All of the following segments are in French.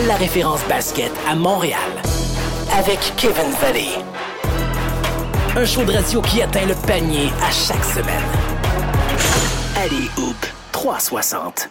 la référence basket à Montréal. Avec Kevin Valley. Un show de radio qui atteint le panier à chaque semaine. Allez, Hoop 360.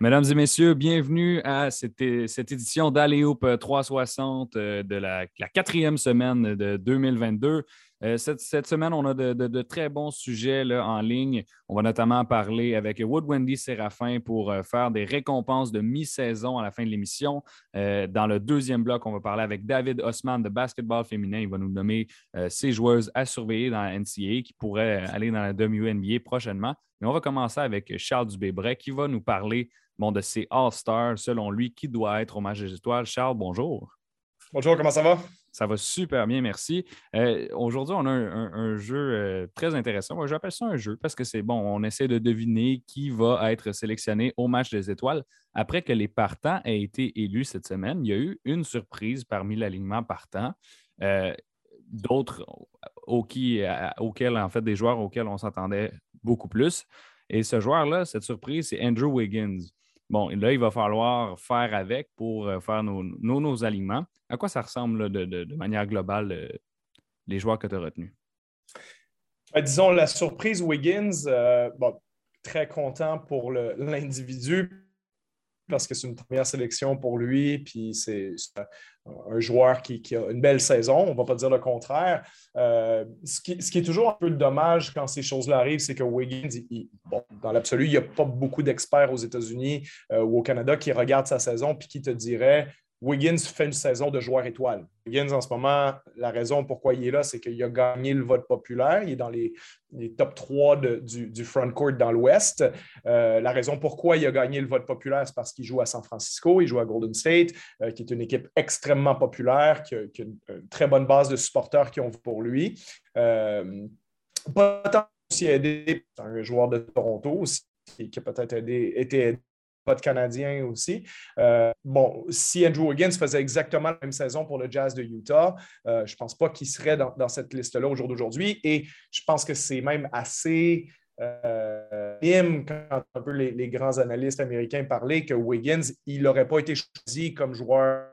Mesdames et messieurs, bienvenue à cette, cette édition d'Aléoup 360 de la, la, quatrième semaine de 2022. Euh, cette, semaine, on a de, très bons sujets en ligne. On va notamment parler avec Wood Wendy Séraphin pour euh, faire des récompenses de mi-saison à la fin de l'émission. Euh, dans le deuxième bloc, on va parler avec David Osman de basketball féminin. Il va nous nommer ses joueuses à surveiller dans la NCAA qui pourraient aller dans la WNBA prochainement. Mais on va commencer avec Charles Dubébret qui va nous parler de ses All-Stars, selon lui, qui doit être au match étoiles. Charles, bonjour. Bonjour, comment ça va? Ça va super bien, merci. Euh, aujourd'hui, on a un, jeu euh, très intéressant. J'appelle ça un jeu parce que c'est bon, on essaie de deviner qui va être sélectionné au match des étoiles. Après que les partants aient été élus cette semaine, il y a eu une surprise parmi l'alignement partant. Euh, d'autres auxquels, en fait, des joueurs auxquels on s'attendait beaucoup plus. Et ce joueur-là, cette surprise, c'est Andrew Wiggins. Bon, là, il va falloir faire avec pour euh, faire nos, nos, aliments. À quoi ça ressemble de, manière globale, euh, les joueurs que tu as retenus? Ben, disons, la surprise Wiggins, euh, très content pour l'individu parce que c'est une première sélection pour lui, puis c'est un joueur qui, a une belle saison, on ne va pas dire le contraire. Euh, ce, qui, est toujours un peu dommage quand ces choses-là arrivent, c'est que Wiggins, dans l'absolu, il n'y a pas beaucoup d'experts aux États-Unis euh, ou au Canada qui regardent sa saison puis qui te diraient Wiggins fait une saison de joueur étoile. Wiggins, en ce moment, la raison pourquoi il est là, c'est qu'il a gagné le vote populaire. Il est dans les, top 3 du, front court dans l'Ouest. Euh, la raison pourquoi il a gagné le vote populaire, c'est parce qu'il joue à San Francisco, il joue à Golden State, euh, qui est une équipe extrêmement populaire, qui a, une, très bonne base de supporters qui ont pour lui. Euh, aussi aidé un joueur de Toronto aussi, qui a peut-être été aidé pas de Canadiens aussi. Euh, bon, si Andrew Wiggins faisait exactement la même saison pour le Jazz de Utah, euh, je ne pense pas qu'il serait dans, cette liste-là au jour d'aujourd'hui. Et je pense que c'est même assez euh, quand un peu les, grands analystes américains parlaient que Wiggins, il n'aurait pas été choisi comme joueur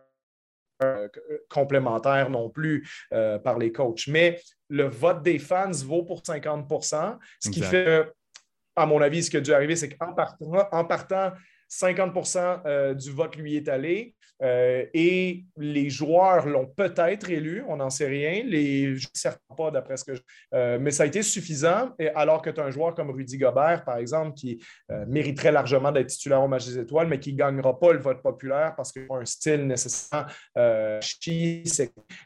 euh, complémentaire non plus par les coachs. Mais le vote des fans vaut pour 50% ce qui fait, à mon avis, ce qui a dû arriver, c'est qu'en en partant 50% euh, du vote lui est allé. Euh, et les joueurs l'ont peut-être élu, on n'en sait rien, les, pas d'après ce que je, euh, mais ça a été suffisant, et alors que tu as un joueur comme Rudy Gobert, par exemple, qui mériterait largement d'être titulaire au match des étoiles, mais qui ne gagnera pas le vote populaire parce qu'il a un style nécessairement chi,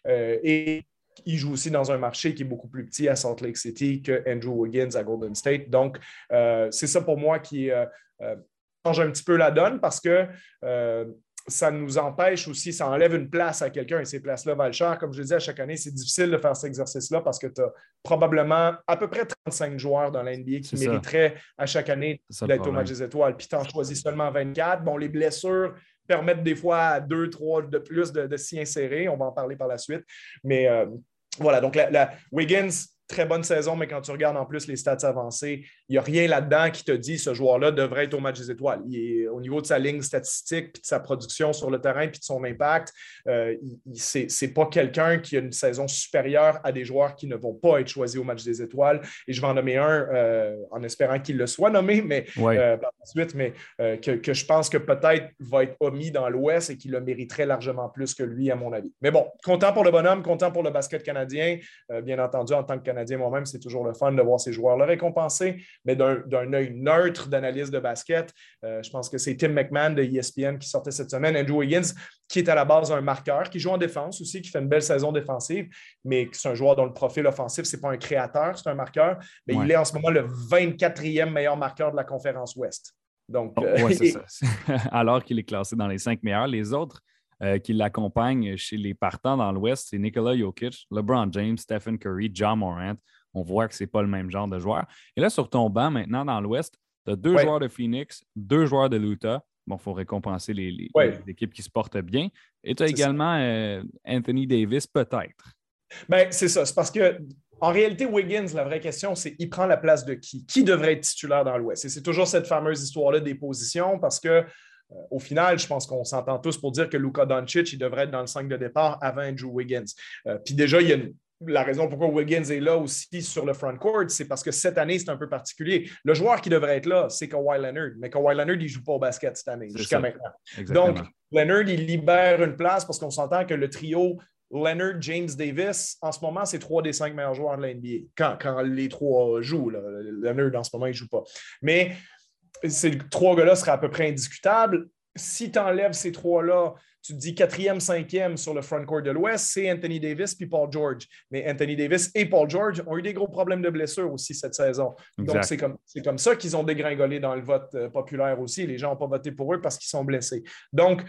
et il joue aussi dans un marché qui est beaucoup plus petit à Salt Lake City que Andrew Wiggins à Golden State. Donc, c'est ça pour moi qui change un petit peu la donne parce que euh, ça nous empêche aussi, ça enlève une place à quelqu'un et ces places-là valent cher. Comme je le dis à chaque année, c'est difficile de faire cet exercice-là parce que tu as probablement à peu près 35 joueurs dans l'NBA qui mériteraient à chaque année d'être au match des étoiles. Puis tu en choisis seulement 24. Bon, les blessures permettent des fois à deux, trois de plus de, s'y insérer. On va en parler par la suite. Mais euh, voilà, donc la Wiggins, très bonne saison, mais quand tu regardes en plus les stats avancées, il n'y a rien là-dedans qui te dit ce joueur-là devrait être au match des étoiles. Il est, au niveau de sa ligne statistique, puis de sa production sur le terrain, puis de son impact, euh, ce n'est pas quelqu'un qui a une saison supérieure à des joueurs qui ne vont pas être choisis au match des étoiles. Et je vais en nommer un euh, en espérant qu'il le soit nommé, mais euh, par la suite, mais que, que, je pense que peut-être va être omis dans l'Ouest et qu'il le mériterait largement plus que lui, à mon avis. Mais bon, content pour le bonhomme, content pour le basket canadien, bien entendu, en tant que Canadien moi-même, c'est toujours le fun de voir ces joueurs-là récompensés, mais d'un œil neutre d'analyse de basket. Euh, je pense que c'est Tim McMahon de ESPN qui sortait cette semaine, Andrew Wiggins, qui est à la base un marqueur, qui joue en défense aussi, qui fait une belle saison défensive, mais c'est un joueur dont le profil offensif, ce n'est pas un créateur, c'est un marqueur, mais il est en ce moment le 24e meilleur marqueur de la conférence Ouest. Donc, oh, euh, ça. Alors qu'il est classé dans les cinq meilleurs, les autres, euh, qui l'accompagnent chez les partants dans l'Ouest, c'est Nikola Jokic, LeBron James, Stephen Curry, John Morant. On voit que ce n'est pas le même genre de joueur. Et là, sur ton banc, maintenant, dans l'Ouest, tu as deux joueurs de Phoenix, deux joueurs de l'Utah. Bon, il faut récompenser les, équipes qui se portent bien. Et tu as également euh, Anthony Davis, peut-être. Ben, c'est ça. C'est parce que en réalité, Wiggins, la vraie question, c'est il prend la place de qui? Qui devrait être titulaire dans l'Ouest? Et c'est toujours cette fameuse histoire-là des positions parce que au final, je pense qu'on s'entend tous pour dire que Luka Doncic, il devrait être dans le 5 de départ avant Andrew Wiggins. puis déjà, il y a la raison pourquoi Wiggins est là aussi sur le front court, c'est parce que cette année, c'est un peu particulier. Le joueur qui devrait être là, c'est Kawhi Leonard. Mais Kawhi Leonard, il ne joue pas au basket cette année, jusqu'à maintenant. Donc, Leonard, il libère une place parce qu'on s'entend que le trio Leonard, James Davis, en ce moment, c'est trois des cinq meilleurs joueurs de la NBA. Quand, les trois jouent, Leonard, en ce moment, il ne joue pas. Mais ces trois gars-là seraient à peu près indiscutables. Si tu enlèves ces trois-là, tu te dis quatrième, cinquième sur le front court de l'Ouest, c'est Anthony Davis puis Paul George. Mais Anthony Davis et Paul George ont eu des gros problèmes de blessure aussi cette saison. Donc, c'est comme, comme ça qu'ils ont dégringolé dans le vote euh, populaire aussi. Les gens n'ont pas voté pour eux parce qu'ils sont blessés. Donc,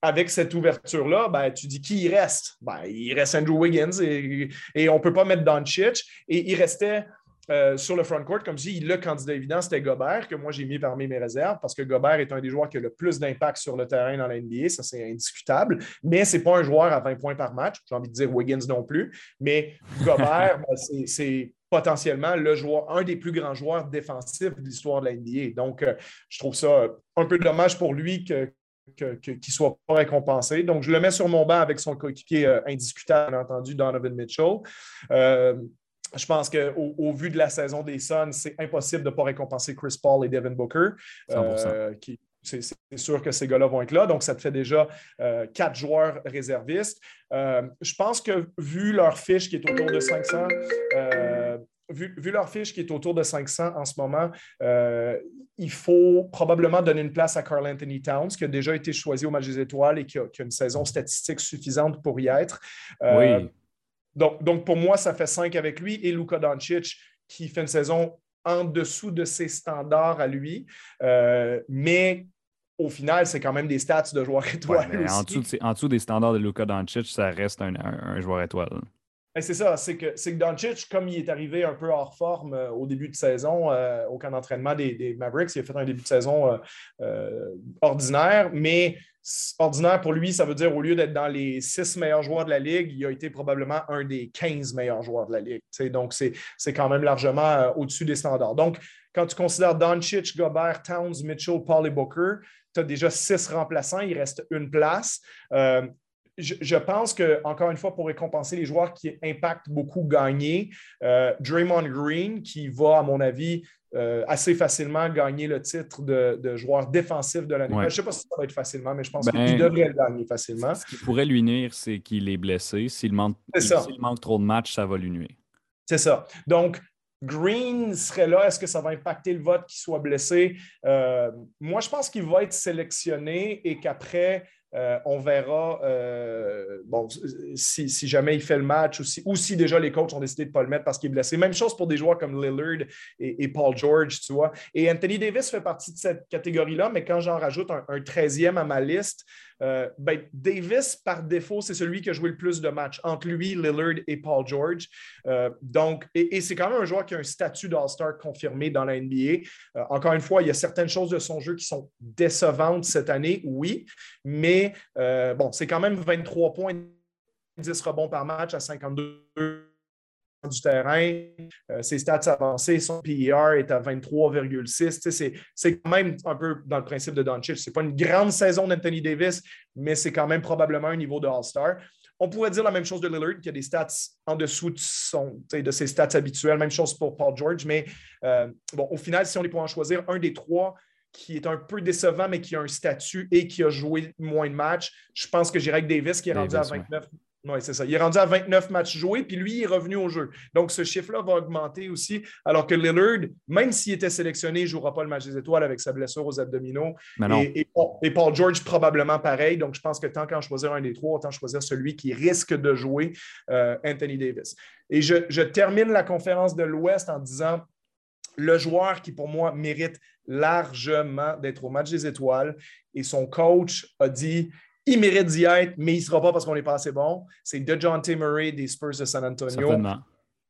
avec cette ouverture-là, ben, tu dis qui il reste? Ben, il reste Andrew Wiggins et, on ne peut pas mettre Doncic. Et il restait euh, sur le front court, comme je dis, le candidat évident, c'était Gobert, que moi j'ai mis parmi mes réserves, parce que Gobert est un des joueurs qui a le plus d'impact sur le terrain dans la NBA, ça c'est indiscutable, mais ce n'est pas un joueur à 20 points par match, j'ai envie de dire Wiggins non plus, mais Gobert, ben, c'est potentiellement le joueur, un des plus grands joueurs défensifs de l'histoire de la NBA. Donc, euh, je trouve ça un peu dommage pour lui que, qu'il ne soit pas récompensé. Donc, je le mets sur mon banc avec son coéquipier euh, indiscutable, bien entendu, Donovan Mitchell. Euh, je pense qu'au au vu de la saison des Suns, c'est impossible de ne pas récompenser Chris Paul et Devin Booker. Euh, c'est sûr que ces gars-là vont être là. Donc, ça te fait déjà quatre joueurs réservistes. je pense que vu leur fiche qui est autour de 500, vu, leur fiche qui est autour de 500 en ce moment, euh, il faut probablement donner une place à Carl Anthony Towns, qui a déjà été choisi au match des étoiles et qui a, une saison statistique suffisante pour y être. Euh, oui. Donc, donc, pour moi, ça fait 5 avec lui et Luka Doncic, qui fait une saison en dessous de ses standards à lui. Euh, mais au final, c'est quand même des stats de joueur étoile. en, dessous des standards de Luka Doncic, ça reste un joueur étoile. Ben, c'est ça, c'est que, que Doncic, comme il est arrivé un peu hors forme euh, au début de saison, euh, au camp d'entraînement des, Mavericks, il a fait un début de saison euh, ordinaire, mais ordinaire pour lui, ça veut dire au lieu d'être dans les six meilleurs joueurs de la Ligue, il a été probablement un des 15 meilleurs joueurs de la Ligue. Donc, c'est quand même largement au-dessus des standards. Donc, quand tu considères Doncic, Gobert, Towns, Mitchell, Paul et Booker, tu as déjà six remplaçants, il reste une place je, pense que, encore une fois, pour récompenser les joueurs qui impactent beaucoup gagner, euh, Draymond Green, qui va, à mon avis, euh, assez facilement gagner le titre de, joueur défensif de l'année. Je ne sais pas si ça va être facilement, mais je pense ben, qu'il devrait le gagner facilement. Ce qui pourrait lui nuire, c'est qu'il est blessé. S'il manque, manque trop de matchs, ça va lui nuire. C'est ça. Donc, Green serait là. Est-ce que ça va impacter le vote qu'il soit blessé? Euh, moi, je pense qu'il va être sélectionné et qu'après, euh, on verra euh, si, jamais il fait le match ou si, ou si déjà les coachs ont décidé de ne pas le mettre parce qu'il est blessé. Même chose pour des joueurs comme Lillard et, Paul George, tu vois. Et Anthony Davis fait partie de cette catégorie-là, mais quand j'en rajoute un, un 13e à ma liste, euh, ben, Davis, par défaut, c'est celui qui a joué le plus de matchs entre lui, Lillard et Paul George. Euh, donc, et, c'est quand même un joueur qui a un statut d'All-Star confirmé dans la NBA. Euh, encore une fois, il y a certaines choses de son jeu qui sont décevantes cette année, oui, mais bon, c'est quand même 23 points, 10 rebonds par match à 52 du terrain. Euh, ses stats avancées, son PER est à 23,6. C'est quand même un peu dans le principe de Doncic. Ce n'est pas une grande saison d'Anthony Davis, mais c'est quand même probablement un niveau de All-Star. On pourrait dire la même chose de Lillard, qui a des stats en dessous de, son, de ses stats habituelles. Même chose pour Paul George. Mais euh, bon, au final, si on est pour en choisir un des trois qui est un peu décevant, mais qui a un statut et qui a joué moins de matchs, je pense que j'irai avec Davis, qui est rendu à 29, oui, c'est ça. Il est rendu à 29 matchs joués, puis lui, il est revenu au jeu. Donc, ce chiffre-là va augmenter aussi, alors que Lillard, même s'il était sélectionné, ne jouera pas le match des étoiles avec sa blessure aux abdominaux. Et, Paul George, probablement pareil. Donc, je pense que tant qu'en choisir un des trois, autant choisir celui qui risque de jouer, euh, Anthony Davis. Et je, je termine la conférence de l'Ouest en disant le joueur qui, pour moi, mérite largement d'être au match des étoiles. Et son coach a dit il mérite d'y être, mais il ne sera pas parce qu'on n'est pas assez bon. C'est DeJounte Murray des Spurs de San Antonio,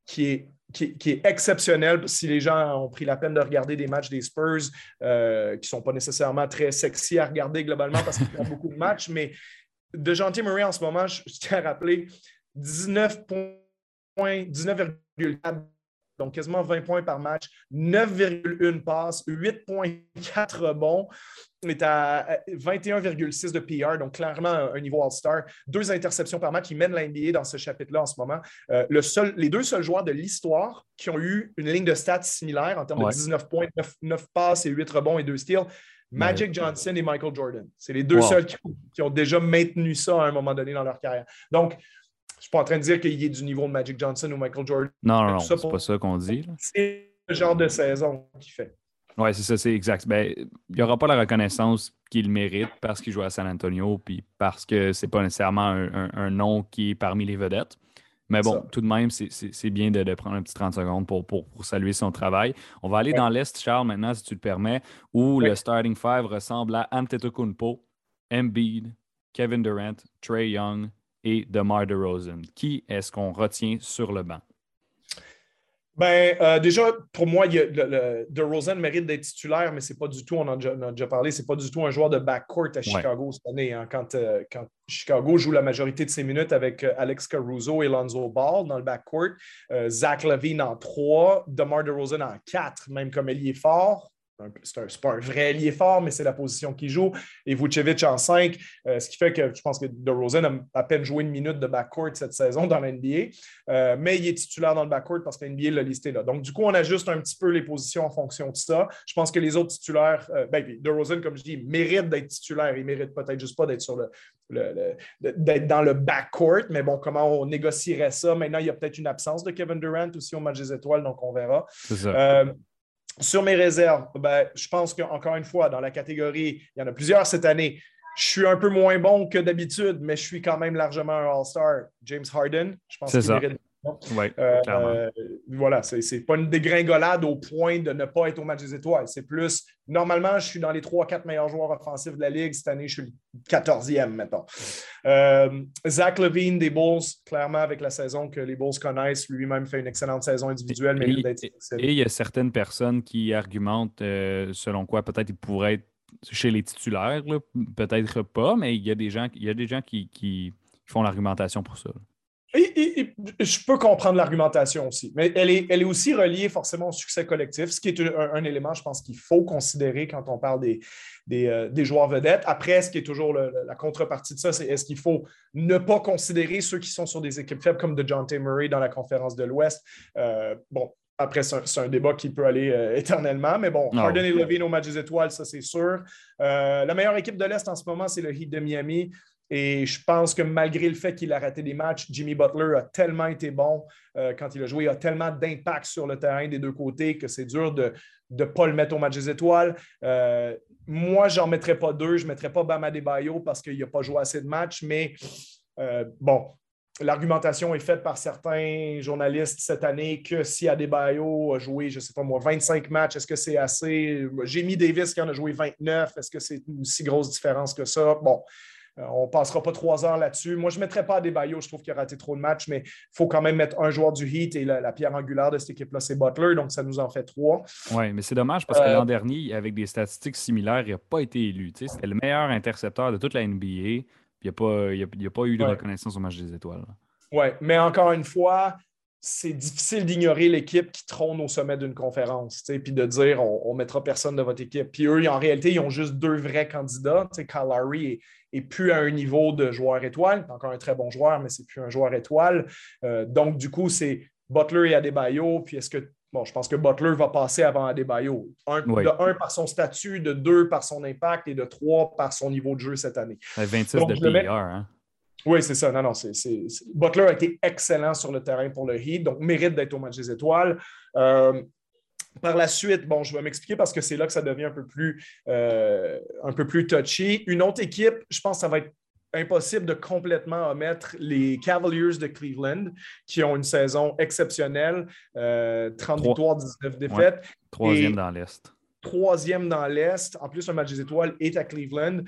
qui est, qui, est, exceptionnel. Si les gens ont pris la peine de regarder des matchs des Spurs, euh, qui ne sont pas nécessairement très sexy à regarder globalement parce qu'ils font beaucoup de matchs, mais DeJounte Murray en ce moment, je, tiens à rappeler, 19 points, 19,4 donc quasiment 20 points par match, 9,1 passes, 8,4 rebonds, est à 21,6 de PR, donc clairement un, niveau All-Star. Deux interceptions par match. Il mène l'NBA dans ce chapitre-là en ce moment. Euh, le seul, les deux seuls joueurs de l'histoire qui ont eu une ligne de stats similaire en termes de 19 points, 9, passes et 8 rebonds et 2 steals. Magic Johnson et Michael Jordan. C'est les deux seuls qui, ont déjà maintenu ça à un moment donné dans leur carrière. Donc, suis pas en train de dire qu'il ait du niveau de Magic Johnson ou Michael Jordan. Non, non, non, c'est pas ça qu'on dit. C'est le genre de saison qu'il fait. Oui, c'est ça, c'est exact. Ben, il n'y aura pas la reconnaissance qu'il mérite parce qu'il joue à San Antonio, puis parce que c'est pas nécessairement un, nom qui est parmi les vedettes. Mais bon, tout de même, c'est bien de, prendre un petit 30 secondes pour, pour, saluer son travail. On va aller dans l'Est, Charles, maintenant, si tu le permets, où le starting five ressemble à Antetokounmpo, Embiid, Kevin Durant, Trey Young et DeMar DeRozan. Qui est-ce qu'on retient sur le banc? Ben, euh, déjà, pour moi, il De Rosen mérite d'être titulaire, mais c'est pas du tout, on en a déjà, parlé, c'est pas du tout un joueur de backcourt à Chicago cette année. Hein. quand, euh, quand, Chicago joue la majorité de ses minutes avec euh, Alex Caruso et Lonzo Ball dans le backcourt, Zach Levine en 3, DeMar DeRozan en 4, même comme ailier fort c'est pas un vrai allié fort, mais c'est la position qu'il joue. Et Vucevic en 5, euh, ce qui fait que je pense que DeRozan a à peine joué une minute de backcourt cette saison dans l'NBA. Euh, mais il est titulaire dans le backcourt parce que l'NBA l'a listé là. Donc, du coup, on ajuste un petit peu les positions en fonction de ça. Je pense que les autres titulaires, euh, ben, DeRozan, comme je dis, mérite d'être titulaire. Il mérite peut-être juste pas d'être sur le, d'être dans le backcourt, mais bon, comment on négocierait ça? Maintenant, il y a peut-être une absence de Kevin Durant aussi au match des étoiles, donc on verra. C'est ça. Sur mes réserves, ben, je pense qu'encore une fois, dans la catégorie, il y en a plusieurs cette année. Je suis un peu moins bon que d'habitude, mais je suis quand même largement un All-Star. James Harden, je pense qu'il mérite oui, euh, voilà, c'est n'est pas une dégringolade au point de ne pas être au match des étoiles. C'est plus, normalement, je suis dans les 3-4 meilleurs joueurs offensifs de la Ligue. Cette année, je suis le 14e, mettons. Euh, Zach Levine des Bulls, clairement, avec la saison que les Bulls connaissent, lui-même fait une excellente saison individuelle. Et, et, il y a certaines personnes qui argumentent euh, selon quoi peut-être il pourrait être chez les titulaires, peut-être pas, mais il y a des gens, il y a des gens qui, qui font l'argumentation pour ça. Et, je peux comprendre l'argumentation aussi, mais elle est, elle est aussi reliée forcément au succès collectif, ce qui est un, élément, je pense, qu'il faut considérer quand on parle des, des, euh, joueurs vedettes. Après, ce qui est toujours la contrepartie de ça, c'est est-ce qu'il faut ne pas considérer ceux qui sont sur des équipes faibles comme de John T. Murray dans la conférence de l'Ouest? Euh, bon, après, c'est un, débat qui peut aller euh, éternellement, mais bon, Harden et Levine au match des étoiles, ça c'est sûr. la meilleure équipe de l'Est en ce moment, c'est le Heat de Miami. Et je pense que malgré le fait qu'il a raté des matchs, Jimmy Butler a tellement été bon euh, quand il a joué, il a tellement d'impact sur le terrain des deux côtés que c'est dur de ne pas le mettre au match des étoiles. Euh, moi, je n'en mettrais pas deux. Je ne mettrais pas Bama Bayo parce qu'il n'a pas joué assez de matchs. Mais euh, bon, l'argumentation est faite par certains journalistes cette année que si Adebayo a joué, je ne sais pas moi, 25 matchs, est-ce que c'est assez? J'ai mis Davis qui en a joué 29. Est-ce que c'est une si grosse différence que ça? Bon. Euh, on ne passera pas trois heures là-dessus. Moi, je ne mettrais pas des Bayo, je trouve qu'il a raté trop de matchs, mais il faut quand même mettre un joueur du Heat et la, pierre angulaire de cette équipe-là, c'est Butler, donc ça nous en fait trois. Oui, mais c'est dommage parce que euh, l'an dernier, avec des statistiques similaires, il n'a pas été élu. C'était le meilleur intercepteur de toute la NBA, il n'a pas, pas, eu de reconnaissance au match des étoiles. Oui, mais encore une fois, c'est difficile d'ignorer l'équipe qui trône au sommet d'une conférence, puis de dire on ne mettra personne de votre équipe. Puis eux, en réalité, ils ont juste deux vrais candidats. Kyle Lowry est, plus à un niveau de joueur étoile. Encore un très bon joueur, mais c'est plus un joueur étoile. Euh, donc, du coup, c'est Butler et Adebayo. Puis est-ce que Bon, je pense que Butler va passer avant Adebayo. Un, De un par son statut, de deux par son impact et de trois par son niveau de jeu cette année. 26 de PIR, hein? Oui, c'est ça. Non, non, c'est, Butler a été excellent sur le terrain pour le Heat, donc mérite d'être au match des étoiles. Euh, par la suite, bon, je vais m'expliquer parce que c'est là que ça devient un peu plus, euh, un peu plus touchy. Une autre équipe, je pense que ça va être impossible de complètement omettre les Cavaliers de Cleveland, qui ont une saison exceptionnelle, 30 euh, victoires, 19 défaites. Troisième dans l'Est. Troisième dans l'Est. En plus, un match des étoiles est à Cleveland.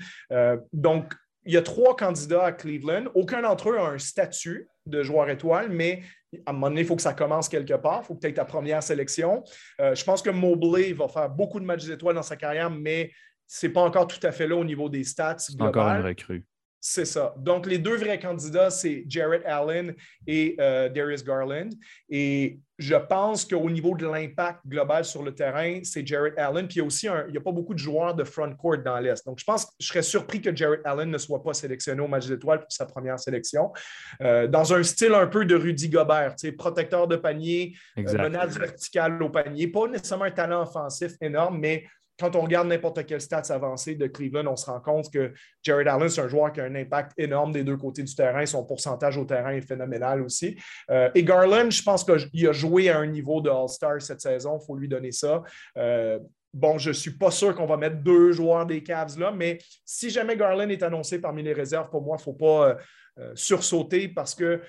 donc, il y a trois candidats à Cleveland. Aucun d'entre eux a un statut de joueur étoile, mais à un moment donné, il faut que ça commence quelque part. Il faut aies ta première sélection. Euh, je pense que Mobley va faire beaucoup de matchs étoiles dans sa carrière, mais ce n'est pas encore tout à fait là au niveau des stats. C'est encore une recrue. C'est ça. Donc, les deux vrais candidats, c'est Jarrett Allen et euh, Darius Garland. Et je pense qu'au niveau de l'impact global sur le terrain, c'est Jarrett Allen. Puis il y a aussi il n'y a pas beaucoup de joueurs de front court dans l'Est. Donc, je pense que je serais surpris que Jarrett Allen ne soit pas sélectionné au match d'étoiles pour sa première sélection. Euh, dans un style un peu de Rudy Gobert, protecteur de panier, euh, menace verticale au panier. Pas nécessairement un talent offensif énorme, mais quand on regarde n'importe quel stats avancé de Cleveland, on se rend compte que Jared Allen, c'est un joueur qui a un impact énorme des deux côtés du terrain. Son pourcentage au terrain est phénoménal aussi. Euh, et Garland, je pense qu'il a joué à un niveau de All-Star cette saison. Il faut lui donner ça. Euh, bon, je ne suis pas sûr qu'on va mettre deux joueurs des Cavs là, mais si jamais Garland est annoncé parmi les réserves, pour moi, il ne faut pas euh, sursauter parce que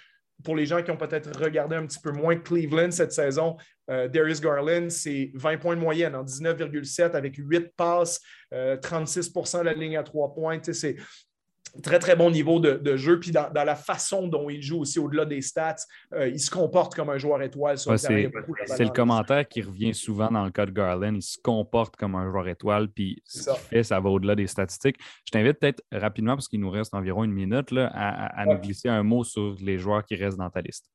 pour les gens qui ont peut-être regardé un petit peu moins Cleveland cette saison, euh, Darius Garland, c'est 20 points de moyenne en 19,7 avec 8 passes, 36 euh, de la ligne à 3 points. C'est très, très bon niveau de, jeu. Puis dans, la façon dont il joue aussi, au-delà des stats, euh, il se comporte comme un joueur étoile. c'est le commentaire qui revient souvent dans le cas de Garland. Il se comporte comme un joueur étoile. Puis ce qu'il fait, ça va au-delà des statistiques. Je t'invite peut-être rapidement, parce qu'il nous reste environ une minute, là, à, nous glisser un mot sur les joueurs qui restent dans ta liste.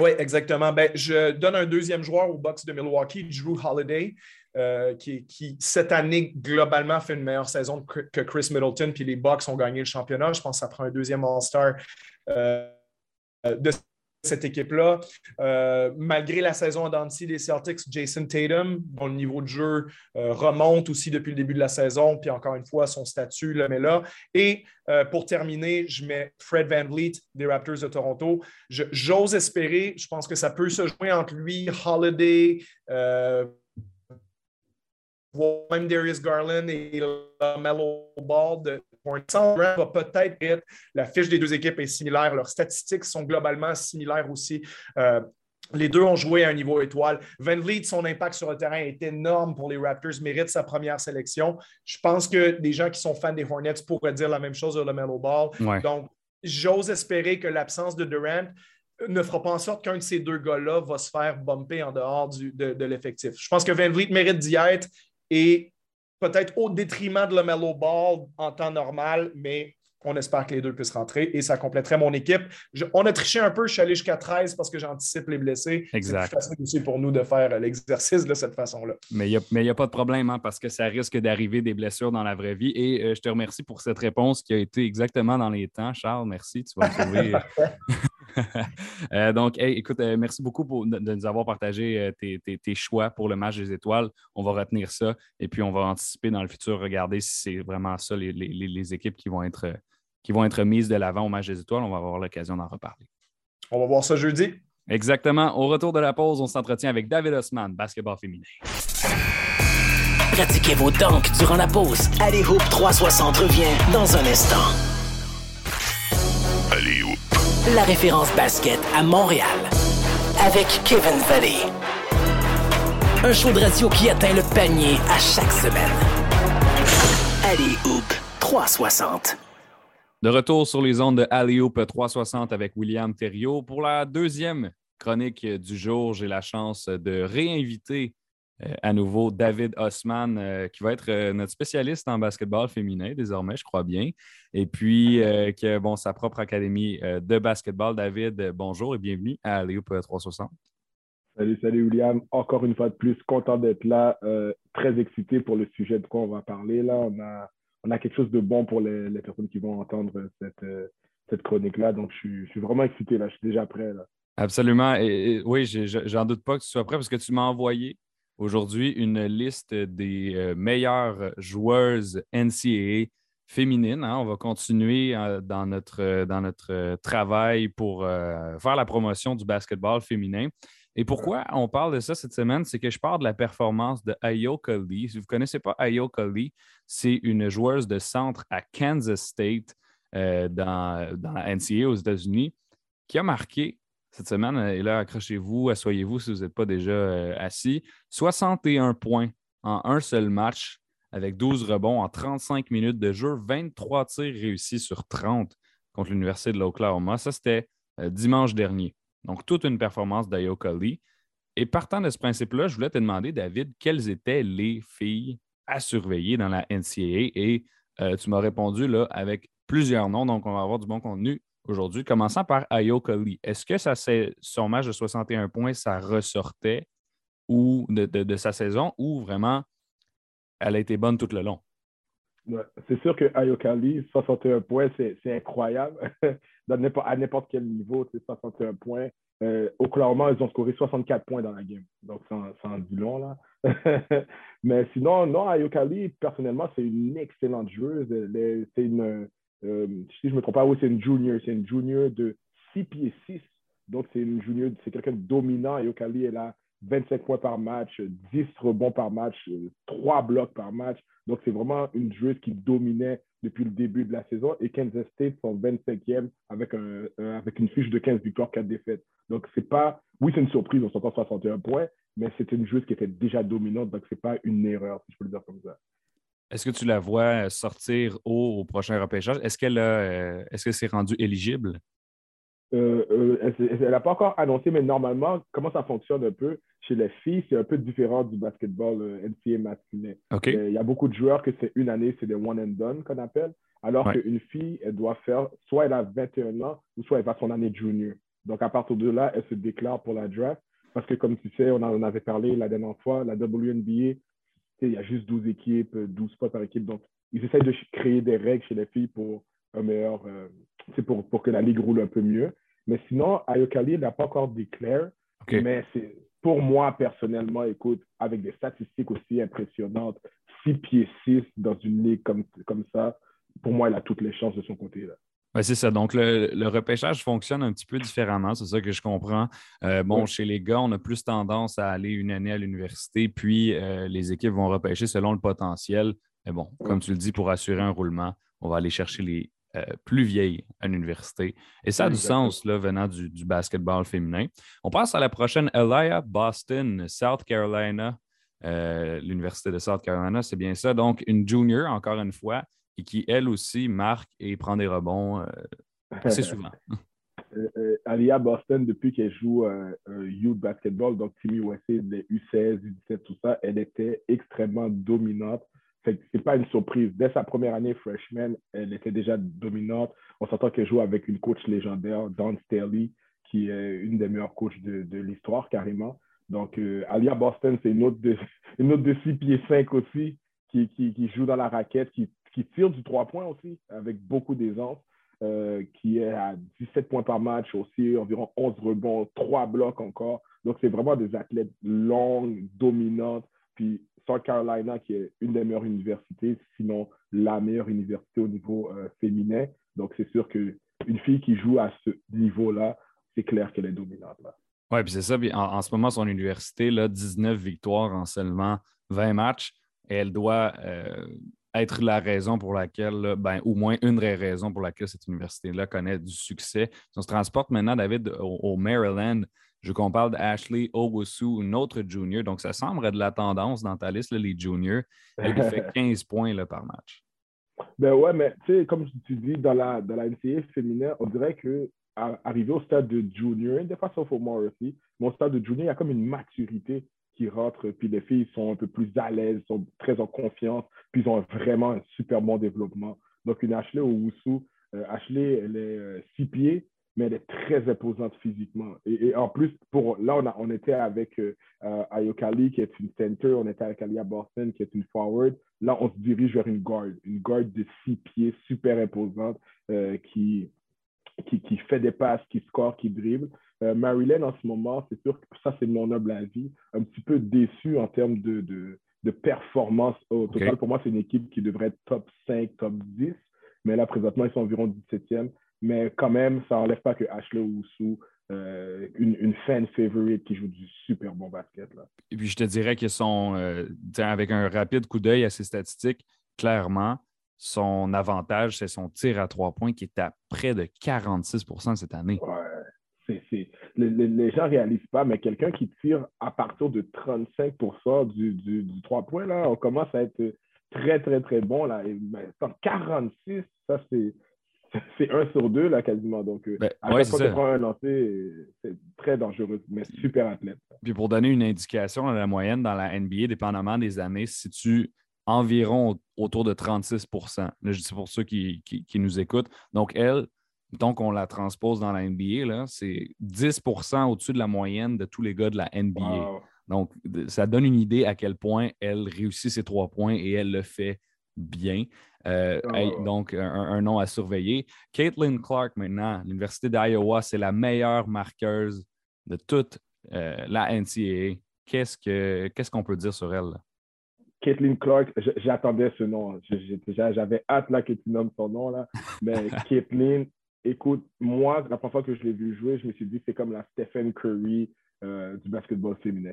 Oui, exactement. Ben, je donne un deuxième joueur au box de Milwaukee, Drew Holiday. Euh, qui, cette année, globalement, fait une meilleure saison que Chris Middleton, puis les Bucks ont gagné le championnat. Je pense que ça prend un deuxième All-Star euh, de cette équipe-là. Euh, malgré la saison en des Celtics, Jason Tatum, dont le niveau de jeu remonte aussi depuis le début de la saison, puis encore une fois, son statut le met là. Et pour terminer, je mets Fred Van Vliet des Raptors de Toronto. J'ose espérer, je pense que ça peut se jouer entre lui, Holiday, même Darius Garland et Mellow Ball de va peut-être être, la fiche des deux équipes est similaire, leurs statistiques sont globalement similaires aussi. Euh, les deux ont joué à un niveau étoile. Van Vliet, son impact sur le terrain est énorme pour les Raptors, mérite sa première sélection. Je pense que des gens qui sont fans des Hornets pourraient dire la même chose de Mellow Ball. Donc, j'ose espérer que l'absence de Durant ne fera pas en sorte qu'un de ces deux gars-là va se faire bumper en dehors du, de, de l'effectif. Je pense que Van Vliet mérite d'y être et peut-être au détriment de Mellow Ball en temps normal, mais on espère que les deux puissent rentrer et ça compléterait mon équipe. on a triché un peu, je suis allé jusqu'à 13 parce que j'anticipe les blessés. Exact. C'est facile aussi pour nous de faire l'exercice de cette façon-là. Mais il n'y a, pas de problème hein, parce que ça risque d'arriver des blessures dans la vraie vie. Et euh, je te remercie pour cette réponse qui a été exactement dans les temps. Charles, merci. Tu vas me sauver. Euh, donc, écoute, euh, merci beaucoup de, nous avoir partagé euh, tes, choix pour le match des étoiles. On va retenir ça et puis on va anticiper dans le futur, regarder si c'est vraiment ça les, équipes qui vont, être, qui vont être mises de l'avant au match des étoiles. On va avoir l'occasion d'en reparler. On va voir ça jeudi. Exactement. Au retour de la pause, on s'entretient avec David Osman, basketball féminin. Pratiquez vos dunks durant la pause. Allez Hoop 360 revient dans un instant. Allez la référence basket à Montréal. Avec Kevin Valley. Un show de radio qui atteint le panier à chaque semaine. Alley Hoop 360. De retour sur les ondes de Alley Hoop 360 avec William Thériault. Pour la deuxième chronique du jour, j'ai la chance de réinviter euh, à nouveau David Osman, euh, qui va être euh, notre spécialiste en basketball féminin désormais, je crois bien. Et puis, qui a bon, sa propre académie de basketball. David, bonjour et bienvenue à Léop 360. Salut, salut William. Encore une fois de plus, content d'être là. très excité pour le sujet de quoi on va parler. Là, on a, on a quelque chose de bon pour les, personnes qui vont entendre cette, cette chronique-là. Donc, je suis, vraiment excité. Là. Je suis déjà prêt. Là. Absolument. Et, et oui, j'en doute pas que tu sois prêt parce que tu m'as envoyé aujourd'hui une liste des euh, meilleures joueuses NCAA féminines. Hein. On va continuer euh, dans notre, euh, dans notre travail pour faire la promotion du basketball féminin. Et pourquoi on parle de ça cette semaine? C'est que je parle de la performance de Ayoka Lee. Si vous ne connaissez pas Ayoka Lee, c'est une joueuse de centre à Kansas State dans, dans la NCAA aux États-Unis qui a marqué cette semaine. Et là, accrochez-vous, asseyez-vous si vous n'êtes pas déjà euh, assis. 61 points en un seul match avec 12 rebonds en 35 minutes de jeu, 23 tirs réussis sur 30 contre l'Université de l'Oklahoma. Ça, c'était euh, dimanche dernier. Donc, toute une performance d'Ayoka Lee. Et partant de ce principe-là, je voulais te demander, David, quelles étaient les filles à surveiller dans la NCAA et euh, tu m'as répondu là, avec plusieurs noms, donc on va avoir du bon contenu aujourd'hui. Commençant par Ayo. Est-ce que ça, son match de 61 points, ça ressortait ou de, sa saison ou vraiment elle a été bonne tout le long? c'est sûr que Ayokali, 61 points, c'est incroyable. à n'importe quel niveau, c'est 61 points. Euh, Oklahoma, ils ont scoré 64 points dans la game. Donc, c'est en dit long, là. Mais sinon, non, Ayokali, personnellement, c'est une excellente joueuse. C'est une, euh, si je ne me trompe pas, oui, c'est une junior. C'est une junior de 6 pieds 6. Donc, c'est une junior, c'est quelqu'un de dominant. Ayokali, elle a 25 points par match, 10 rebonds par match, 3 blocs par match. Donc, c'est vraiment une joueuse qui dominait depuis le début de la saison. Et Kansas State sont 25e avec, un, avec une fiche de 15 victoires, 4 défaites. Donc, c'est pas. Oui, c'est une surprise, on s'entend 61 points, mais c'était une joueuse qui était déjà dominante. Donc, c'est pas une erreur, si je peux le dire comme ça. Est-ce que tu la vois sortir haut au prochain repêchage? Est-ce qu'elle euh, est-ce que c'est rendu éligible? Euh, euh, elle n'a pas encore annoncé, mais normalement, comment ça fonctionne un peu chez les filles, c'est un peu différent du basketball euh, NCAA masculin. Il y a beaucoup de joueurs que c'est une année, c'est des one and done qu'on appelle, alors qu'une fille, elle doit faire, soit elle a 21 ans, ou soit elle va son année junior. Donc à partir de là, elle se déclare pour la draft, parce que comme tu sais, on en avait parlé la dernière fois, la WNBA, il y a juste 12 équipes, 12 spots par équipe, donc ils essayent de créer des règles chez les filles pour un meilleur, c'est pour, pour que la ligue roule un peu mieux. Mais sinon, Ayokali n'a pas encore déclaré. Mais c'est pour moi, personnellement, écoute, avec des statistiques aussi impressionnantes, 6 pieds 6 dans une ligue comme, comme ça, pour moi, il a toutes les chances de son côté. Là. Oui, c'est ça. Donc, le, repêchage fonctionne un petit peu différemment. C'est ça que je comprends. Euh, bon, chez les gars, on a plus tendance à aller une année à l'université, puis euh, les équipes vont repêcher selon le potentiel. Mais bon, comme tu le dis, pour assurer un roulement, on va aller chercher les euh, plus vieille à l'université. Et ça a du sens là, venant du, basketball féminin. On passe à la prochaine, Elia Boston, South Carolina. L'université de South Carolina, c'est bien ça. Donc, une junior, encore une fois, et qui, elle aussi, marque et prend des rebonds euh, assez souvent. Alia Boston, depuis qu'elle joue youth basketball, donc Timmy Wessé, les U16, U17, tout ça, elle était extrêmement dominante ce n'est pas une surprise. Dès sa première année freshman, elle était déjà dominante. On s'entend qu'elle joue avec une coach légendaire, Dawn Staley, qui est une des meilleures coachs de, l'histoire, carrément. Donc, euh, Alia Boston, c'est une autre de, une autre de 6 pieds 5 aussi, qui, qui, joue dans la raquette, qui, qui tire du 3 points aussi, avec beaucoup d'aisance, euh, qui est à 17 points par match aussi, environ 11 rebonds, 3 blocs encore. Donc, c'est vraiment des athlètes longues, dominantes. Puis, South Carolina, qui est une des meilleures universités, sinon la meilleure université au niveau euh, féminin. Donc, c'est sûr qu'une fille qui joue à ce niveau-là, c'est clair qu'elle est dominante. Oui, puis c'est ça. en, ce moment, son université, là, 19 victoires en seulement 20 matchs. Elle doit euh, être la raison pour laquelle, ben, au moins une des raisons pour laquelle cette université-là connaît du succès. On se transporte maintenant, David, au Maryland. Je veux qu'on parle d'Ashley Owusu, une autre junior. Donc, ça semble être de la tendance dans ta liste, les juniors. Elle fait 15 points là, par match. Ben ouais, mais tu sais, comme tu dis, dans la, dans la NCAA féminin, on dirait que arrivé au stade de junior, des fois sophomore aussi, mais au stade de junior, il y a comme une maturité qui rentre, puis les filles sont un peu plus à l'aise, sont très en confiance, puis ils ont vraiment un super bon développement. Donc, une Ashley Owusu, euh, Ashley, elle est euh, six pieds, mais elle est très imposante physiquement. Et, en plus, pour, là, on, a, on était avec euh, euh, Ayokali, qui est une center, on était avec Alia Boston, qui est une forward. Là, on se dirige vers une guard, une guard de six pieds, super imposante, qui, qui, qui, fait des passes, qui score, qui dribble. Marilyn, en ce moment, c'est sûr que ça, c'est mon humble avis, un petit peu déçu en termes de, de, de performance au total. Pour moi, c'est une équipe qui devrait être top 5, top 10. Mais là, présentement, ils sont environ 17e. Mais quand même, ça n'enlève pas que Ashley Oussou, euh, une, une, fan favorite qui joue du super bon basket. Là. Et puis je te dirais qu'ils sont, euh, avec un rapide coup d'œil à ses statistiques, clairement, son avantage, c'est son tir à trois points qui est à près de 46% cette année. Ouais. Les, gens ne réalisent pas, mais quelqu'un qui tire à partir de 35 du, du, du 3 points, là, on commence à être très, très, très bon. Là. Et, ben, 46, ça, c'est c'est un sur deux, là, quasiment. Donc, euh, ben, à chaque fois un lancer, c'est très dangereux, mais super athlète. Puis pour donner une indication à la moyenne dans la NBA, dépendamment des années, si tu environ autour de 36 Là, je dis pour ceux qui, nous écoutent. Donc, elle, donc on la transpose dans la NBA, c'est 10% au-dessus de la moyenne de tous les gars de la NBA. Donc, ça donne une idée à quel point elle réussit ses trois points et elle le fait bien. Euh, donc, un, nom à surveiller. Caitlin Clark, maintenant, l'Université d'Iowa, c'est la meilleure marqueuse de toute euh, la NCAA. Qu'est-ce qu'on peut dire sur elle? Caitlin Clark, j'attendais ce nom. J'avais hâte là que tu nommes son nom. Là. Mais Caitlin, écoute, moi, la première fois que je l'ai vu jouer, je me suis dit c'est comme la Stephen Curry euh, du basketball féminin.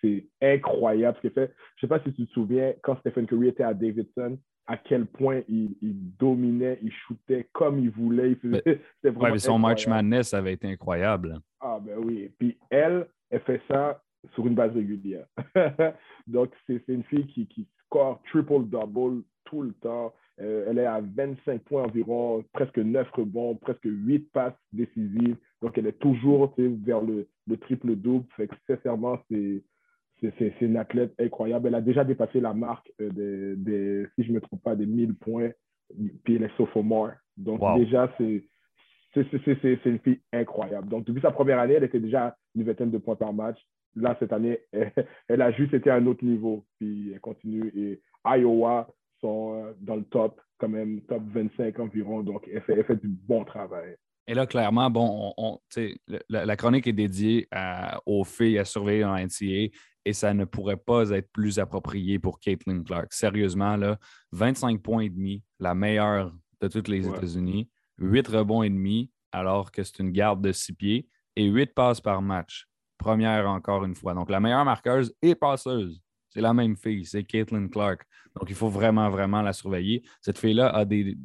C'est incroyable ce qu'il fait. Je ne sais pas si tu te souviens, quand Stephen Curry était à Davidson, à quel point il, dominait, il shootait comme il voulait. Il faisait, son March Madness avait été incroyable. Ah ben oui. Puis elle, elle fait ça sur une base régulière. Donc, c'est une fille qui, qui score triple-double tout le temps. Euh, elle est à 25 points environ, presque 9 rebonds, presque 8 passes décisives. Donc, elle est toujours vers le, le triple-double. Fait que, sincèrement, c'est une athlète incroyable. Elle a déjà dépassé la marque euh, des, si je ne me trompe pas, des 1000 points. Puis elle est sophomore. Donc, déjà, c'est une fille incroyable. Donc, depuis sa première année, elle était déjà une vingtaine de points par match. Là, cette année, elle, a juste été à un autre niveau. Puis elle continue. Et Iowa sont euh, dans le top, quand même, top 25 environ. Donc, elle fait, fait du bon travail. Et là, clairement, bon, on, la, chronique est dédiée aux filles à surveiller en NCA et ça ne pourrait pas être plus approprié pour Caitlin Clark. Sérieusement, là, 25 points et demi, la meilleure de toutes les États-Unis, 8 rebonds et demi, alors que c'est une garde de 6 pieds, et 8 passes par match. Première encore une fois. Donc, la meilleure marqueuse et passeuse, c'est la même fille, c'est Caitlin Clark. Donc, il faut vraiment, vraiment la surveiller. Cette fille-là a des,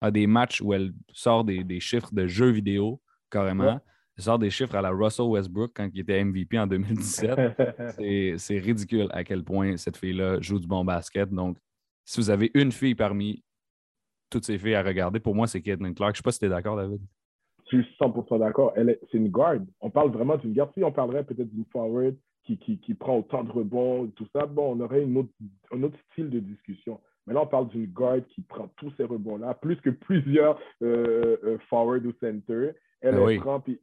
a des matchs où elle sort des, chiffres de jeux vidéo, carrément. Elle sort des chiffres à la Russell Westbrook quand il était MVP en 2017. c'est ridicule à quel point cette fille-là joue du bon basket. Donc, si vous avez une fille parmi toutes ces filles à regarder, pour moi, c'est Caitlin Clark. Je ne sais pas si tu es d'accord, David. Je suis 100% d'accord. C'est une guard. On parle vraiment d'une garde. Si on parlerait peut-être d'une forward qui, qui, prend autant de rebonds, tout ça, bon, on aurait une autre, un autre style de discussion. Mais là, on parle d'une guard qui prend tous ces rebonds-là, plus que plusieurs euh, euh, forward ou center. Elle ben prend, puis,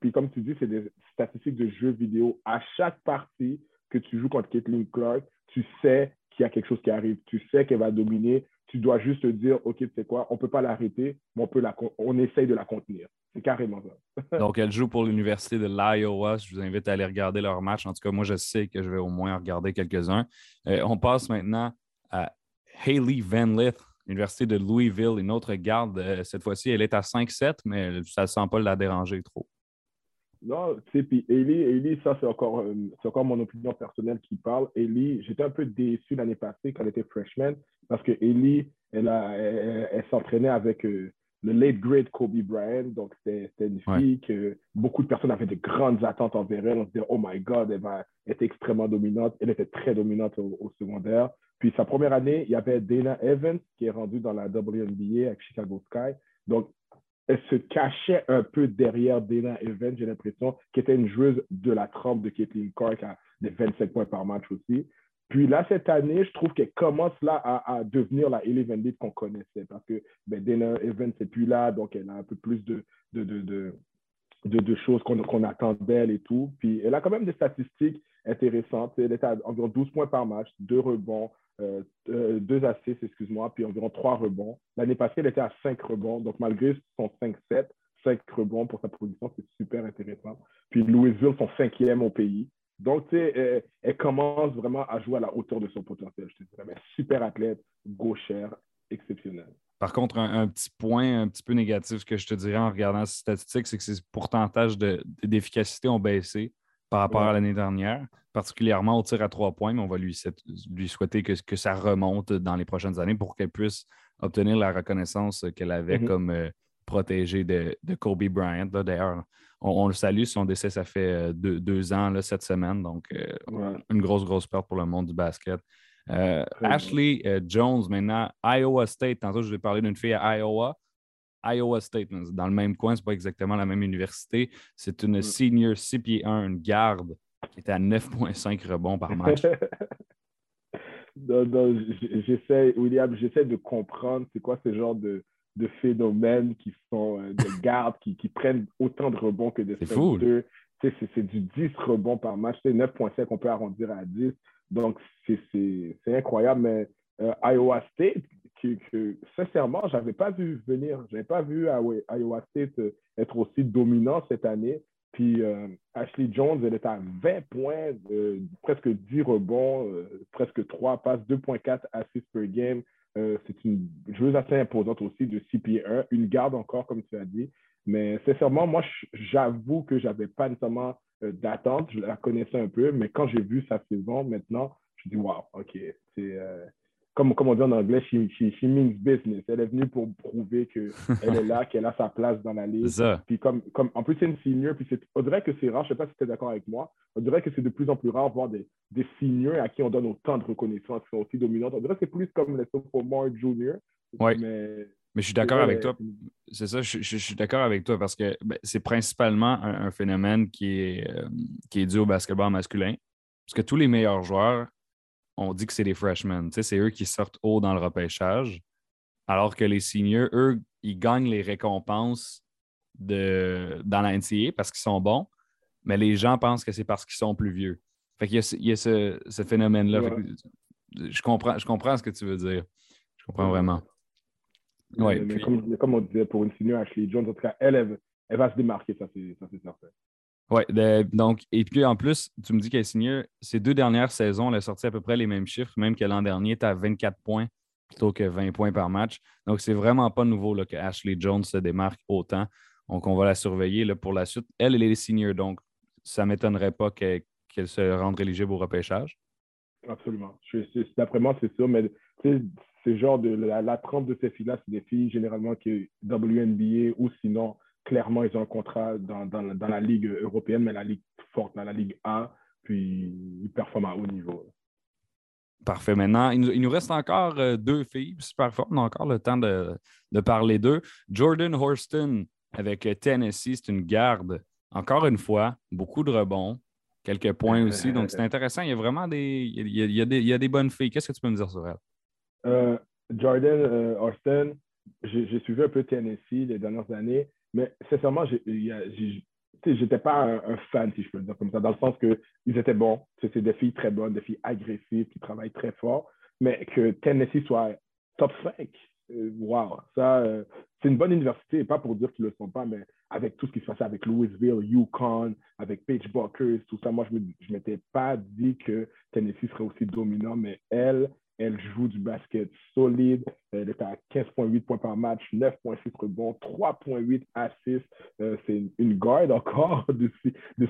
puis comme tu dis, c'est des statistiques de jeux vidéo. À chaque partie que tu joues contre Caitlin Clark, tu sais qu'il y a quelque chose qui arrive. Tu sais qu'elle va dominer. Tu dois juste te dire, OK, tu sais quoi, on ne peut pas l'arrêter, mais on, peut la, on essaye de la contenir. C'est carrément ça. Donc, elle joue pour l'Université de l'Iowa. Je vous invite à aller regarder leur match. En tout cas, moi, je sais que je vais au moins regarder quelques-uns. Euh, on passe maintenant à Hayley Van Lith Université de Louisville, une autre garde. Euh, cette fois-ci, elle est à 5-7, mais ça ne sent pas la déranger trop. Non, tu sais, puis Ellie, ça, c'est encore, euh, encore mon opinion personnelle qui parle. Ellie, j'étais un peu déçu l'année passée quand elle était freshman parce que Ellie, elle, elle, s'entraînait avec euh, le late great Kobe Bryant. Donc, c'était une fille que beaucoup de personnes avaient de grandes attentes envers elle. On se disait, oh my God, elle va être extrêmement dominante. Elle était très dominante au secondaire. Puis sa première année, il y avait Dana Evans qui est rendue dans la WNBA avec Chicago Sky. Donc, elle se cachait un peu derrière Dana Evans, j'ai l'impression, qui était une joueuse de la trempe de Caitlin Clark à des 25 points par match aussi. Puis là, cette année, je trouve qu'elle commence là à, devenir la Ellie Van qu'on connaissait parce que ben, Dana Evans n'est plus là, donc elle a un peu plus de, de, de, de, choses qu'on attend d'elle et tout. Puis elle a quand même des statistiques intéressantes. Elle est à environ 12 points par match, deux rebonds, euh, euh, deux assists, excuse-moi, puis environ trois rebonds. L'année passée, elle était à cinq rebonds. Donc, malgré son 5-7, cinq rebonds pour sa position, c'est super intéressant. Puis Louisville, son cinquième au pays. Donc, tu sais, elle, commence vraiment à jouer à la hauteur de son potentiel, je te dirais. Mais super athlète, gauchère, exceptionnelle. Par contre, un, petit point un petit peu négatif que je te dirais en regardant ces statistiques, c'est que ses pourcentages d'efficacité ont baissé par rapport à l'année dernière, particulièrement au tir à trois points, mais on va lui, lui souhaiter que, que, ça remonte dans les prochaines années pour qu'elle puisse obtenir la reconnaissance qu'elle avait mm-hmm. comme euh, protégée de, Kobe Bryant. D'ailleurs, on, le salue, son décès, ça fait euh, deux, ans là, cette semaine, donc euh, une grosse, grosse perte pour le monde du basket. Ashley Jones, maintenant, Iowa State. Tantôt, je vais parler d'une fille à Iowa. Iowa State, dans le même coin, ce n'est pas exactement la même université. C'est une mm. senior 6 pieds 1, une garde qui était à 9,5 rebonds par match. j'essaie, William, j'essaie de comprendre c'est quoi ce genre de, de phénomènes qui sont euh, des gardes qui, qui, prennent autant de rebonds que des C'est C'est du 10 rebonds par match. C'est 9.5 qu'on peut arrondir à 10. Donc, c'est incroyable. Mais euh, Iowa State, que, sincèrement, je n'avais pas vu venir. Je n'avais pas vu Iowa State euh, être aussi dominant cette année. Puis Ashley Jones, elle est à 20 points, presque 10 rebonds, presque 3 passes, 2.4 assists per game. Euh, c'est une joueuse assez imposante aussi de 6 pieds 1, une garde encore, comme tu as dit. Mais sincèrement, moi, j'avoue que je n'avais pas nécessairement euh, d'attente. Je la connaissais un peu, mais quand j'ai vu sa saison maintenant, je dis, wow, OK, c'est euh, comme, on dit en anglais, she, means business. Elle est venue pour prouver qu'elle est là, qu'elle a sa place dans la ligue. Puis comme, comme, en plus, c'est une senior. Puis on dirait que c'est rare, je ne sais pas si tu es d'accord avec moi, on dirait que c'est de plus en plus rare de voir des, des seniors à qui on donne autant de reconnaissance, qui sont aussi dominantes. On dirait que c'est plus comme les sophomore junior. Oui. Mais, mais, je suis d'accord avec toi. C'est ça, je, suis d'accord avec toi parce que ben, c'est principalement un, phénomène qui est, euh, qui est dû au basketball masculin. Parce que tous les meilleurs joueurs on dit que c'est des freshmen. c'est eux qui sortent haut dans le repêchage. Alors que les seniors, eux, ils gagnent les récompenses de, dans la NCA parce qu'ils sont bons, mais les gens pensent que c'est parce qu'ils sont plus vieux. Fait qu'il y a, ce, phénomène-là. Je, comprends, je comprends ce que tu veux dire. Je comprends vraiment. Ouais, comme, on disait pour une senior, Ashley Jones, en tout cas, elle, elle va se démarquer, ça c'est certain. Oui, donc, et puis en plus, tu me dis qu'elle a signé ces deux dernières saisons, elle a sorti à peu près les mêmes chiffres, même que l'an dernier, tu à 24 points plutôt que 20 points par match. Donc, c'est vraiment pas nouveau là, que Ashley Jones se démarque autant. Donc, on va la surveiller pour la suite. Elle, elle est senior, donc ça ne m'étonnerait pas qu'elle se rende éligible au repêchage. Absolument. D'après moi, c'est ça, mais c'est genre de la, la trempe de ces filles-là, c'est des filles généralement qui WNBA ou sinon clairement, ils ont un contrat dans, dans, dans, la Ligue européenne, mais la Ligue forte, dans la Ligue A, puis ils performent à haut niveau. Parfait. Maintenant, il nous, reste encore euh, deux filles super fortes. On a encore le temps de, de parler d'eux. Jordan Horston avec Tennessee, c'est une garde. Encore une fois, beaucoup de rebonds, quelques points aussi. Donc, c'est intéressant. Il y a vraiment des, il y a, des, il y a des bonnes filles. Qu'est-ce que tu peux me dire sur elle? Euh, Jordan euh, Horston, j'ai suivi un peu Tennessee les dernières années. Mais sincèrement, je n'étais pas un, fan, si je peux le dire comme ça, dans le sens qu'ils étaient bons. C'est des filles très bonnes, des filles agressives qui travaillent très fort. Mais que Tennessee soit top 5, euh, wow, ça, euh, c'est une bonne université, pas pour dire qu'ils ne le sont pas, mais avec tout ce qui se passait avec Louisville, Yukon, avec Buckers, tout ça, moi, je ne m'étais pas dit que Tennessee serait aussi dominant, mais elle, elle joue du basket solide. Elle est à 15,8 points par match, 9,6 rebonds, 3,8 assists. Euh, c'est une, guard encore de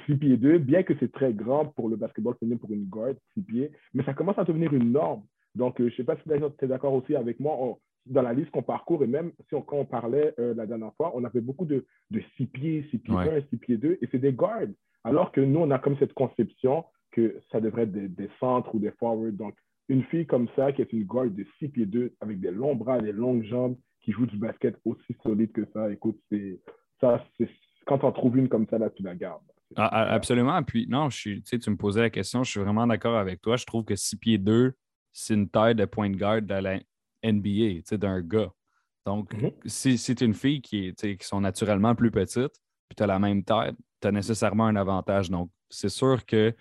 6, pieds 2, bien que c'est très grand pour le basketball féminin pour une guard, 6 pieds. Mais ça commence à devenir une norme. Donc, euh, je ne sais pas si tu es d'accord aussi avec moi. dans la liste qu'on parcourt, et même si on, quand on parlait euh, la dernière fois, on avait beaucoup de, de 6 pieds, 6 pieds 1, 6 pieds 2, et c'est des guards. Alors que nous, on a comme cette conception que ça devrait être des, des centres ou des forwards. Donc, une fille comme ça, qui est une guard de 6 pieds 2, avec des longs bras, des longues jambes, qui joue du basket aussi solide que ça, écoute, c'est ça, c'est quand on trouve une comme ça, là, tu la gardes. Ah, ah, absolument. Puis non, je suis, tu me posais la question, je suis vraiment d'accord avec toi. Je trouve que 6 pieds 2, c'est une taille de point de garde de la NBA, d'un gars. Donc, mhm. si, c'est une fille qui, est, qui sont naturellement plus petites, puis tu as la même taille, tu as nécessairement un avantage. Donc, c'est sûr que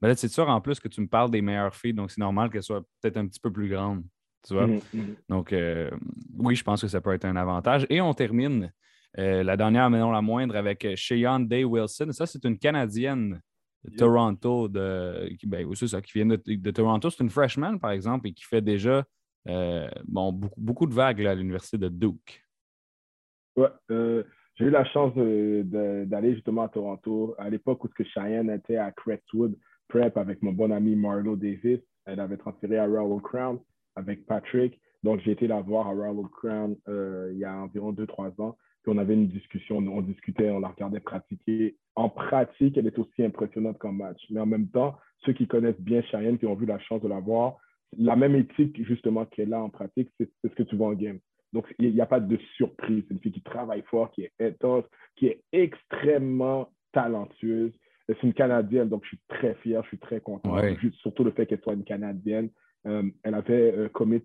mais là, c'est sûr en plus que tu me parles des meilleures filles, donc c'est normal qu'elles soient peut-être un petit peu plus grandes. Tu vois? Mhm, mhm. Donc, euh, oui, je pense que ça peut être un avantage. Et on termine euh, la dernière, mais non la moindre, avec Cheyenne Day Wilson. Ça, c'est une Canadienne de Toronto, de, ben, ça, qui vient de, Toronto. C'est une freshman, par exemple, et qui fait déjà euh, bon, beaucoup, beaucoup, de vagues à l'université de Duke. Oui, j'ai eu la chance d'aller justement à Toronto à l'époque où Cheyenne était à Crestwood prep avec mon bon ami Marlo Davis. Elle avait transféré à Royal Crown avec Patrick. Donc, j'ai été la voir à Royal Crown euh, il y a environ 2-3 ans. Puis on avait une discussion, on discutait, on la regardait pratiquer. En pratique, elle est aussi impressionnante qu'en match. Mais en même temps, ceux qui connaissent bien Cheyenne, qui ont vu la chance de la voir, la même éthique justement qu'elle a en pratique, c'est ce que tu vois en game. Donc, il n'y a pas de surprise. C'est une fille qui travaille fort, qui est intense, qui est extrêmement talentueuse c'est une Canadienne, donc je suis très fier, je suis très content. Surtout le fait qu'elle soit une Canadienne. elle avait commit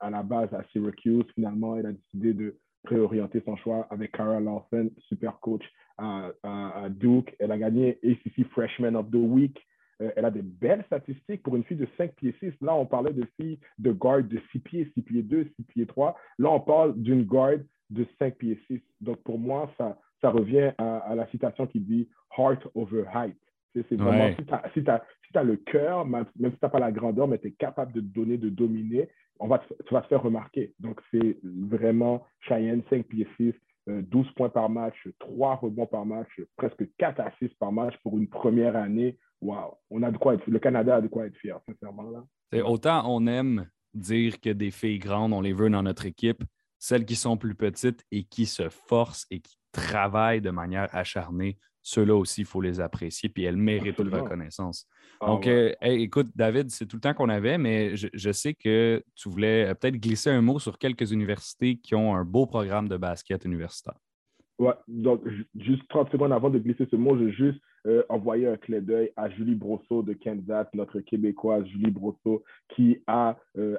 à la base à Syracuse. Finalement, elle a décidé de préorienter son choix avec Cara Lawson, super coach à, Duke. Elle a gagné ACC Freshman of the Week. Euh, elle a des belles statistiques pour une fille de 5 pieds 6. Là, on parlait de filles de guard de 6 pieds, 6 pieds 2, 6 pieds 3. Là, on parle d'une guard de 5 pieds 6. Donc, pour moi, ça, ça revient à, la citation qui dit heart over height. C'est vraiment, si tu as, le cœur, même si tu n'as pas la grandeur, mais tu es capable de donner, de dominer, on va tu vas te faire remarquer. Donc, c'est vraiment Cheyenne, 5 pieds 6, 12 euh, points par match, 3 rebonds par match, presque 4 assists par match pour une première année. Waouh, on a de quoi être, le Canada a de quoi être fier, sincèrement. Là. Autant on aime dire que des filles grandes, on les veut dans notre équipe, celles qui sont plus petites et qui se forcent et qui travaillent de manière acharnée ceux-là aussi, il faut les apprécier, puis elles méritent toute reconnaissance. Ah Donc, euh, écoute, David, c'est tout le temps qu'on avait, mais je, sais que tu voulais euh, peut-être glisser un mot sur quelques universités qui ont un beau programme de basket universitaire. Ouais, donc juste 30 secondes avant de glisser ce mot, je veux juste euh, envoyer un clé d'œil à Julie Brosseau de Kansas, notre Québécoise Julie Brosseau, qui a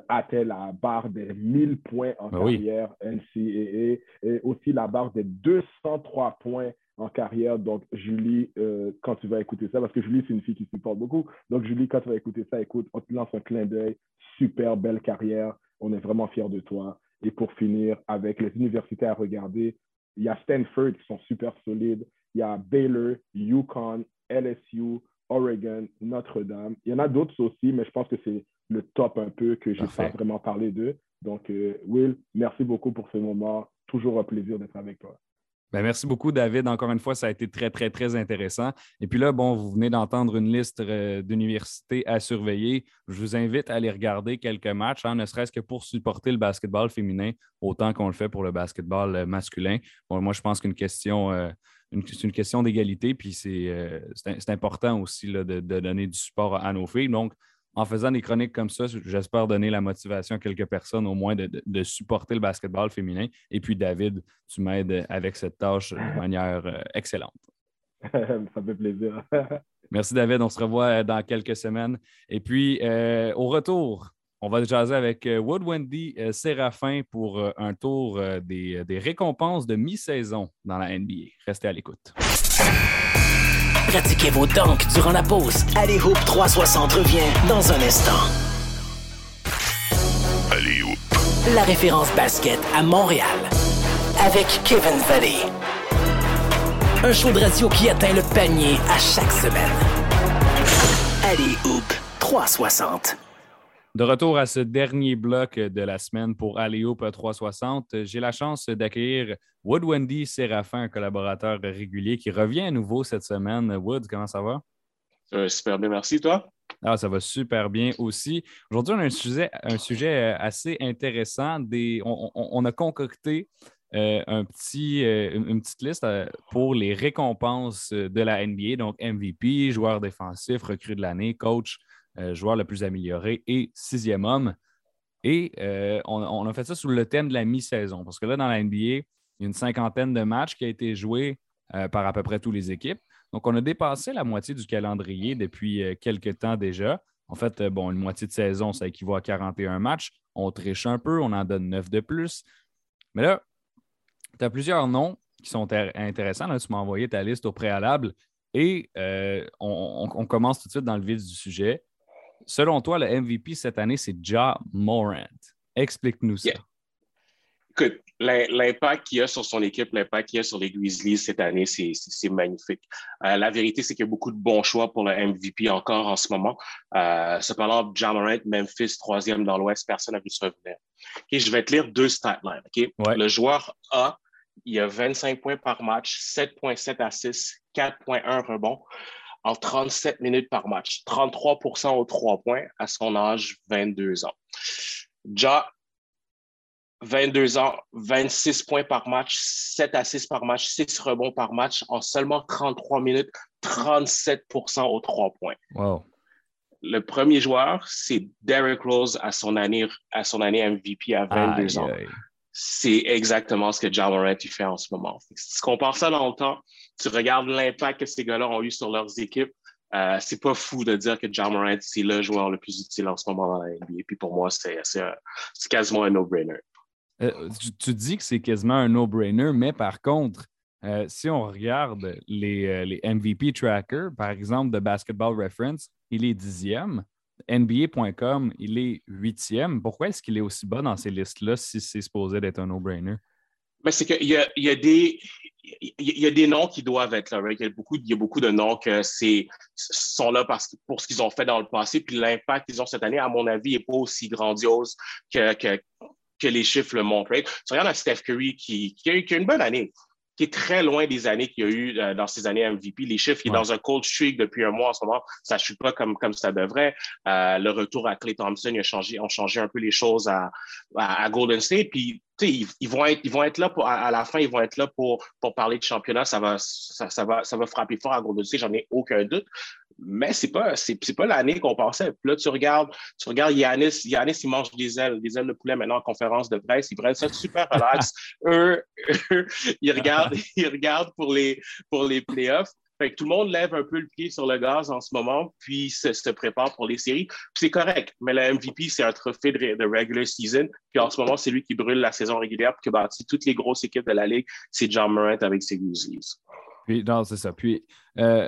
atteint la barre des 1000 points en ben carrière NCAA et aussi la barre des 203 points en carrière. Donc, Julie, euh, quand tu vas écouter ça, parce que Julie, c'est une fille qui supporte beaucoup. Donc, Julie, quand tu vas écouter ça, écoute, on te lance un clin d'œil. Super belle carrière. On est vraiment fiers de toi. Et pour finir, avec les universités à regarder, il y a Stanford qui sont super solides. Il y a Baylor, Yukon, LSU, Oregon, Notre-Dame. Il y en a d'autres aussi, mais je pense que c'est le top un peu que je n'ai pas vraiment parlé d'eux. Donc, euh, Will, merci beaucoup pour ce moment. Toujours un plaisir d'être avec toi. Ben, merci beaucoup, David. Encore une fois, ça a été très, très, très intéressant. Et puis là, bon, vous venez d'entendre une liste euh, d'universités à surveiller. Je vous invite à aller regarder quelques matchs, hein, ne serait-ce que pour supporter le basketball féminin autant qu'on le fait pour le basketball euh, masculin. Bon, moi, je pense qu'une question, euh, c'est une question d'égalité, puis c'est important aussi de, de, donner du support à nos filles. Donc, en faisant des chroniques comme ça, j'espère donner la motivation à quelques personnes au moins de, supporter le basketball féminin. Et puis, David, tu m'aides avec cette tâche de manière euh, excellente. ça fait plaisir. Merci, David. On se revoit euh, dans quelques semaines. Et puis, euh, au retour, on va jaser avec Wood Wendy Séraphin pour un tour des, des récompenses de mi-saison dans la NBA. Restez à l'écoute. Pratiquez vos dunks durant la pause. Allez Hoop 360 revient dans un instant. Allez Hoop. La référence basket à Montréal. Avec Kevin Valley. Un show de radio qui atteint le panier à chaque semaine. Allez Hoop 360. De retour à ce dernier bloc de la semaine pour Aléoupe 360, j'ai la chance d'accueillir Wood Wendy Séraphin, un collaborateur régulier qui revient à nouveau cette semaine. Wood, comment ça va? super bien, merci. Toi? Ah, ça va super bien aussi. Aujourd'hui, on a un sujet, un sujet assez intéressant. Des, on, a concocté euh, un petit, euh, une petite liste euh, pour les récompenses de la NBA, donc MVP, joueur défensif, recrue de l'année, coach, euh, joueur le plus amélioré et sixième homme. Et euh, on, a fait ça sous le thème de la mi-saison, parce que là, dans la NBA, il y a une cinquantaine de matchs qui ont été joués euh, par à peu près toutes les équipes. Donc, on a dépassé la moitié du calendrier depuis quelques temps déjà. En fait, bon, une moitié de saison, ça équivaut à 41 matchs. On triche un peu, on en donne 9 de plus. Mais là, tu as plusieurs noms qui sont intéressants. Tu m'as envoyé ta liste au préalable et on, on, commence tout de suite dans le vif du sujet. Selon toi, le MVP cette année, c'est Ja Morant. Explique-nous ça. Écoute, l'impact qu'il a sur son équipe, l'impact qu'il a sur les Grizzlies cette année, c'est magnifique. Euh, la vérité, c'est qu'il y a beaucoup de bons choix pour le MVP encore en ce moment. Euh, cependant, Ja Morant, Memphis, troisième dans l'Ouest, personne n'a vu se revenir. je vais te lire deux stat lines. Le joueur A, il a 25 points par match, 7,7 assists, 4,1 rebonds en 37 minutes par match, 33% aux trois points à son âge, 22 ans. Ja, 22 ans, 26 points par match, 7 assists par match, 6 rebonds par match en seulement 33 minutes, 37 aux trois points. Wow. Le premier joueur, c'est Derrick Rose à son année, à son année MVP à 22 ans. C'est exactement ce que John Morant fait en ce moment. Si tu compares ça dans le temps, tu regardes l'impact que ces gars-là ont eu sur leurs équipes. euh, c'est pas fou de dire que John Morant, c'est le joueur le plus utile en ce moment dans la NBA. Puis pour moi, c'est quasiment un no-brainer. Euh, tu, dis que c'est quasiment un no-brainer, mais par contre, euh, si on regarde les, les, MVP trackers, par exemple de Basketball Reference, il est dixième. NBA.com, il est huitième. Pourquoi est-ce qu'il est aussi bas dans ces listes-là si c'est supposé d'être un no-brainer? Mais c'est qu'il y a, y, a des, il y a des noms qui doivent être là. Il, y a beaucoup, il y a beaucoup de noms qui sont là parce, pour ce qu'ils ont fait dans le passé. Puis l'impact qu'ils ont cette année, à mon avis, n'est pas aussi grandiose que, que, que, les chiffres le montrent. Tu regardes à Steph Curry qui, qui, a, qui a une bonne année qui est très loin des années qu'il y a eu euh, dans ces années MVP. Les chiffres, il est dans un cold streak depuis un mois en ce moment. Ça ne chute pas comme, comme ça devrait. Euh, le retour à Clay Thompson, il a changé, ont changé un peu les choses à, à, Golden State. Puis, ils, ils, vont être, ils vont être là pour, à, la fin, ils vont être là pour, pour parler de championnat. Ça va, ça, ça, va, ça va frapper fort à Golden State, j'en ai aucun doute mais c'est pas c'est, pas l'année qu'on pensait. Puis là, tu regardes, tu regardes Yanis, Yanis, il mange des ailes, des ailes de poulet maintenant en conférence de presse. Ils prennent ça super relax. eux, ils regardent, ils regardent pour les pour les playoffs. Fait que tout le monde lève un peu le pied sur le gaz en ce moment, puis se, se prépare pour les séries. c'est correct, mais le MVP, c'est un trophée de, de, regular season. Puis en ce moment, c'est lui qui brûle la saison régulière, puis qui bâtit toutes les grosses équipes de la Ligue. C'est John Morant avec ses Grizzlies. Puis, non, c'est ça. Puis, euh,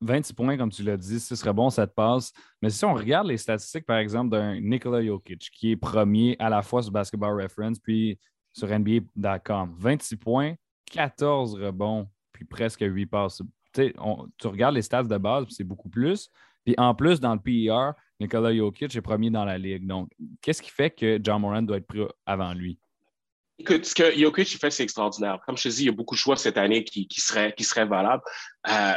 26 points, comme tu l'as dit, ce serait bon, ça te passe. Mais si on regarde les statistiques, par exemple, d'un Nikola Jokic, qui est premier à la fois sur Basketball Reference, puis sur NBA.com, 26 points, 14 rebonds, puis presque 8 passes. tu regardes les stats de base, c'est beaucoup plus. Puis en plus, dans le PER, Nikola Jokic est premier dans la ligue. Donc, qu'est-ce qui fait que John Moran doit être pris avant lui? Écoute, ce que Jokic fait, c'est extraordinaire. Comme je te dis, il y a beaucoup de choix cette année qui, seraient, qui valables. Euh,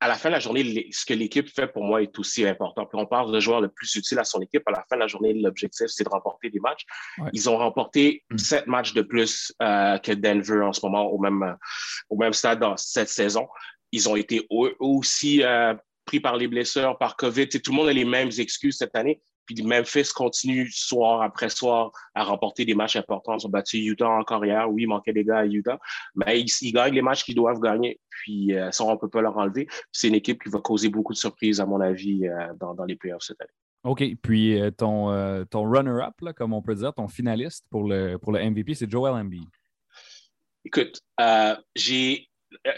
à la fin de la journée, ce que l'équipe fait pour moi est aussi important. Puis on parle de joueur le plus utile à son équipe. À la fin de la journée, l'objectif, c'est de remporter des matchs. Ils ont remporté mm. sept matchs de plus euh, que Denver en ce moment au même, euh, au même stade dans cette saison. Ils ont été aussi euh, pris par les blessures, par COVID. tout le monde a les mêmes excuses cette année. Puis Memphis continue soir après soir à remporter des matchs importants. Ils ont battu Utah encore hier. Oui, il manquait des gars à Utah, mais ils, gagnent les matchs qu'ils doivent gagner. Puis euh, ça, on ne peut pas leur enlever. C'est une équipe qui va causer beaucoup de surprises, à mon avis, euh, dans, dans, les playoffs cette année. OK. Puis euh, ton, ton runner-up, comme on peut dire, ton finaliste pour le, pour le MVP, c'est Joel Embiid. Écoute, j'ai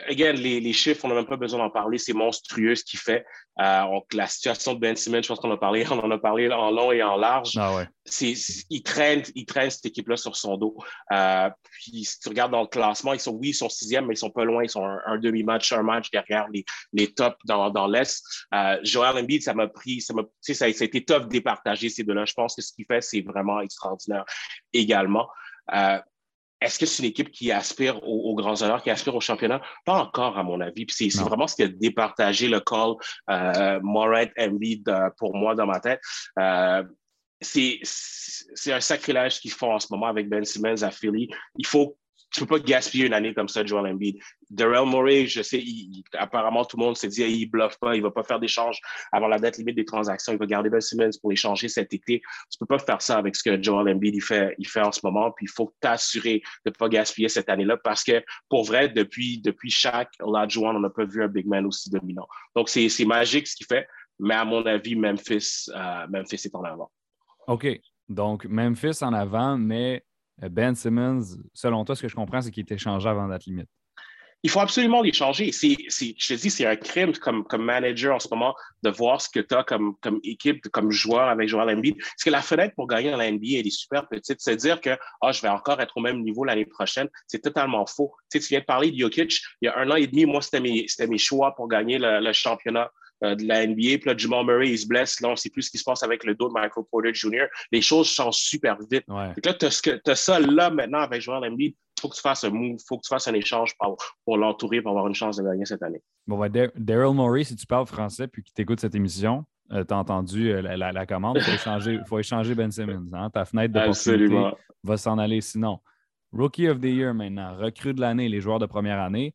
again, les, chiffres, on n'a même pas besoin d'en parler. C'est monstrueux ce qu'il fait. Euh, la situation de Ben Simmons, je pense qu'on a parlé, on en a parlé en long et en large. Ah il, traîne, il traîne cette équipe-là sur son dos. Euh, puis si tu regardes dans le classement, ils sont, oui, ils sont sixième, mais ils sont pas loin. Ils sont un, demi-match, un match derrière les, les tops dans, dans l'Est. Joel Embiid, ça m'a pris, ça, m'a, ça, ça a été tough de départager ces deux-là. Je pense que ce qu'il fait, c'est vraiment extraordinaire également. Est-ce que c'est une équipe qui aspire aux, grands honneurs, qui aspire au championnat? Pas encore, à mon avis. Puis c'est vraiment ce qui a départagé le call euh, Moret Embiid pour moi dans ma tête. Euh, c'est un sacrilège qu'ils font en ce moment avec Ben Simmons à Philly. Il faut tu peux pas gaspiller une année comme ça, Joel Embiid. Darrell Murray, je sais, apparemment, tout le monde s'est dit, il bluffe pas, il va pas faire d'échange avant la date limite des transactions, il va garder Ben Simmons pour échanger cet été. Tu peux pas faire ça avec ce que Joel Embiid il fait, il en ce moment, puis il faut t'assurer de pas gaspiller cette année-là parce que, pour vrai, depuis, depuis chaque Olajuwon, on n'a pas vu un big man aussi dominant. Donc, c'est magique ce qu'il fait, mais à mon avis, Memphis, euh, Memphis est en avant. OK. Donc, Memphis en avant, mais ben Simmons, selon toi, ce que je comprends, c'est qu'il est échangé avant date limite. Il faut absolument l'échanger. C'est, je te dis, c'est un crime comme, comme manager en ce moment de voir ce que tu as comme, comme équipe, comme joueur avec Joel Embiid. Parce que la fenêtre pour gagner dans la NBA, elle est super petite. C'est dire que oh, je vais encore être au même niveau l'année prochaine. C'est totalement faux. Tu, sais, tu viens de parler de Jokic. Il y a un an et demi, moi, c'était mes, mes choix pour gagner le championnat euh, de la NBA. Puis là, Jamal Murray, il se blesse. Là, on ne sait plus ce qui se passe avec le dos de Michael Porter Jr. Les choses changent super vite. là, tu as, ça là maintenant avec Joel Embiid. Il faut que tu fasses un move, faut que tu fasses un échange pour, pour l'entourer, pour avoir une chance de gagner cette année. Bon, Daryl Morey, si tu parles français puis que tu écoutes cette émission, euh, tu as entendu euh, la, commande, il faut échanger, faut échanger Ben Simmons. Hein? Ta fenêtre de va s'en aller sinon. Rookie of the Year maintenant, recrue de l'année, les joueurs de première année.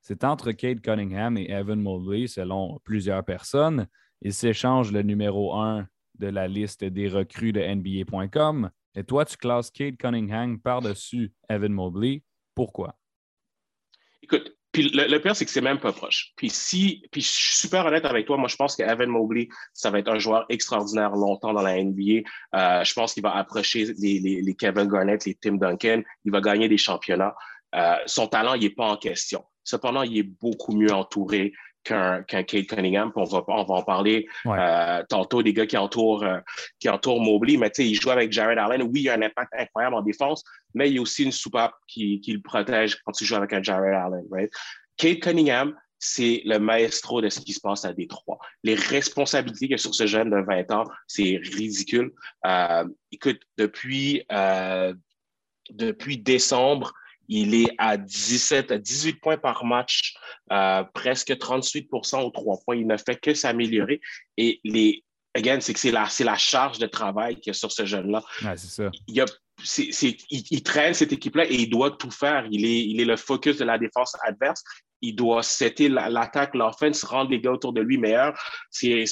C'est entre Kate Cunningham et Evan Mobley, selon plusieurs personnes. Ils s'échangent le numéro 1 de la liste des recrues de NBA.com. Et toi, tu classes Kate Cunningham par-dessus Evan Mobley. Pourquoi? Écoute, Puis le, pire, c'est que c'est même pas proche. Puis si, puis je suis super honnête avec toi, moi je pense qu'Evan Mobley, ça va être un joueur extraordinaire longtemps dans la NBA. Euh, je pense qu'il va approcher les, Kevin Garnett, les Tim Duncan. Il va gagner des championnats. Euh, son talent, il n'est pas en question. Cependant, il est beaucoup mieux entouré qu'un Kate Cunningham. on va, on va en parler euh, tantôt des gars qui entourent, euh, qui entourent Mobley. Mais tu sais, il joue avec Jared Allen. Oui, il y a un impact incroyable en défense, mais il y a aussi une soupape qui, qui le protège quand tu joues avec un Jared Allen. Right? Kate Cunningham, c'est le maestro de ce qui se passe à Détroit. Les responsabilités qu'il y a sur ce jeune de 20 ans, c'est ridicule. Euh, écoute, depuis, depuis décembre, il est à 17, à 18 points par match, euh, presque 38% aux trois points. Il ne fait que s'améliorer. Et les, again, c'est que c'est la, c'est la charge de travail qu'il y a sur ce jeune-là. c'est ça. Il, a, c'est, il, traîne cette équipe-là et il doit tout faire. Il est, il est le focus de la défense adverse. Il doit setter l'attaque, l'offense, rendre les gars autour de lui meilleurs. C'est,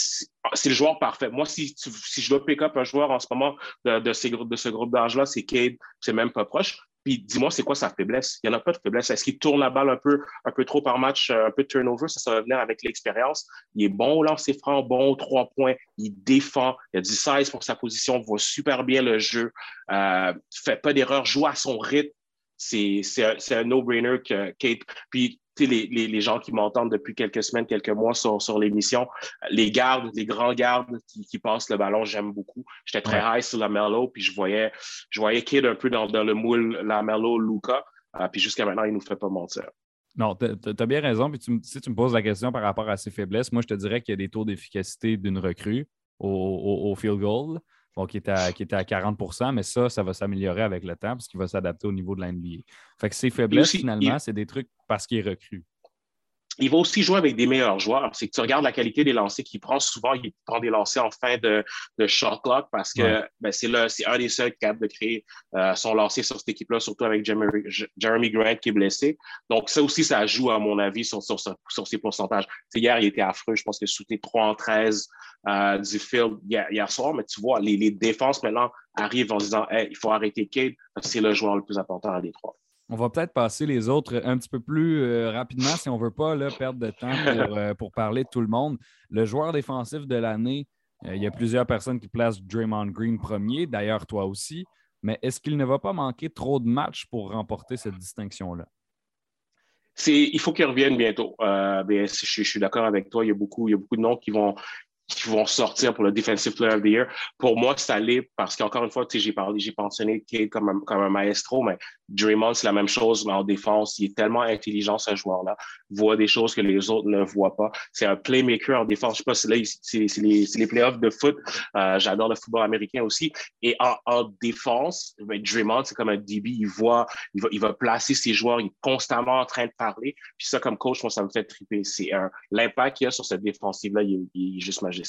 c'est le joueur parfait. Moi, si, si je dois pick up un joueur en ce moment de, de, ces, de ce groupe d'âge-là, c'est Cade. C'est même pas proche. Puis dis-moi, c'est quoi sa faiblesse? Il n'y en a pas de faiblesse. Est-ce qu'il tourne la balle un peu, un peu trop par match, euh, un peu de turnover? Ça, ça va venir avec l'expérience. Il est bon au lancer franc, bon trois points. Il défend. Il a du size pour sa position, voit super bien le jeu. Euh, fait pas d'erreur, joue à son rythme. C'est un, no-brainer que Kate. Puis les, les, les, gens qui m'entendent depuis quelques semaines, quelques mois sur, sur l'émission, les gardes, les grands gardes qui, qui passent le ballon, j'aime beaucoup. J'étais très high sur la Merlot, puis je voyais, je voyais Kid un peu dans, dans le moule la Merlot, Luca, euh, puis jusqu'à maintenant, il ne nous fait pas mentir. Non, tu as bien raison. Puis tu, si tu me poses la question par rapport à ses faiblesses, moi, je te dirais qu'il y a des taux d'efficacité d'une recrue au, au, au, field goal bon, qui, était à, qui était à 40% mais ça, ça va s'améliorer avec le temps parce qu'il va s'adapter au niveau de l'NBA. Fait que ses faiblesses, finalement, c'est des trucs parce qu'il est recru il va aussi jouer avec des meilleurs joueurs. C'est que tu regardes la qualité des lancers qu'il prend. Souvent, il prend des lancers en fin de, de shot clock parce que ben, c'est un des seuls capables de créer euh, son lancer sur cette équipe-là, surtout avec Jeremy, Grant qui est blessé. Donc, ça aussi, ça joue, à mon avis, sur, sur, sur ses pourcentages. hier, il était affreux. Je pense qu'il a soutenu 3 en 13 euh, du field hier, soir. Mais tu vois, les, les défenses maintenant arrivent en disant il faut arrêter Cade parce que c'est le joueur le plus important à Détroit. On va peut-être passer les autres un petit peu plus euh, rapidement si on ne veut pas là, perdre de temps euh, pour, parler de tout le monde. Le joueur défensif de l'année, euh, il y a plusieurs personnes qui placent Draymond Green premier, d'ailleurs toi aussi. Mais est-ce qu'il ne va pas manquer trop de matchs pour remporter cette distinction-là? il faut qu'il revienne bientôt. Je, je, suis d'accord avec toi. Il y, a beaucoup, il y a beaucoup de noms qui vont, qui vont sortir pour le Defensive Player of the Year. Pour moi, c'est allé parce qu'encore une fois, j'ai parlé, j'ai mentionné Kate comme un, comme un maestro, mais Draymond, c'est la même chose, mais en défense. Il est tellement intelligent, ce joueur-là. Voit des choses que les autres ne voient pas. C'est un playmaker en défense. Je sais pas si là, c'est les, les playoffs de foot. Euh, j'adore le football américain aussi. Et en, en défense, ben, Draymond, c'est comme un DB. Il voit, il va, il va placer ses joueurs. Il est constamment en train de parler. Puis ça, comme coach, moi, ça me fait triper. C'est l'impact qu'il a sur cette défensive-là, il, il est juste magique.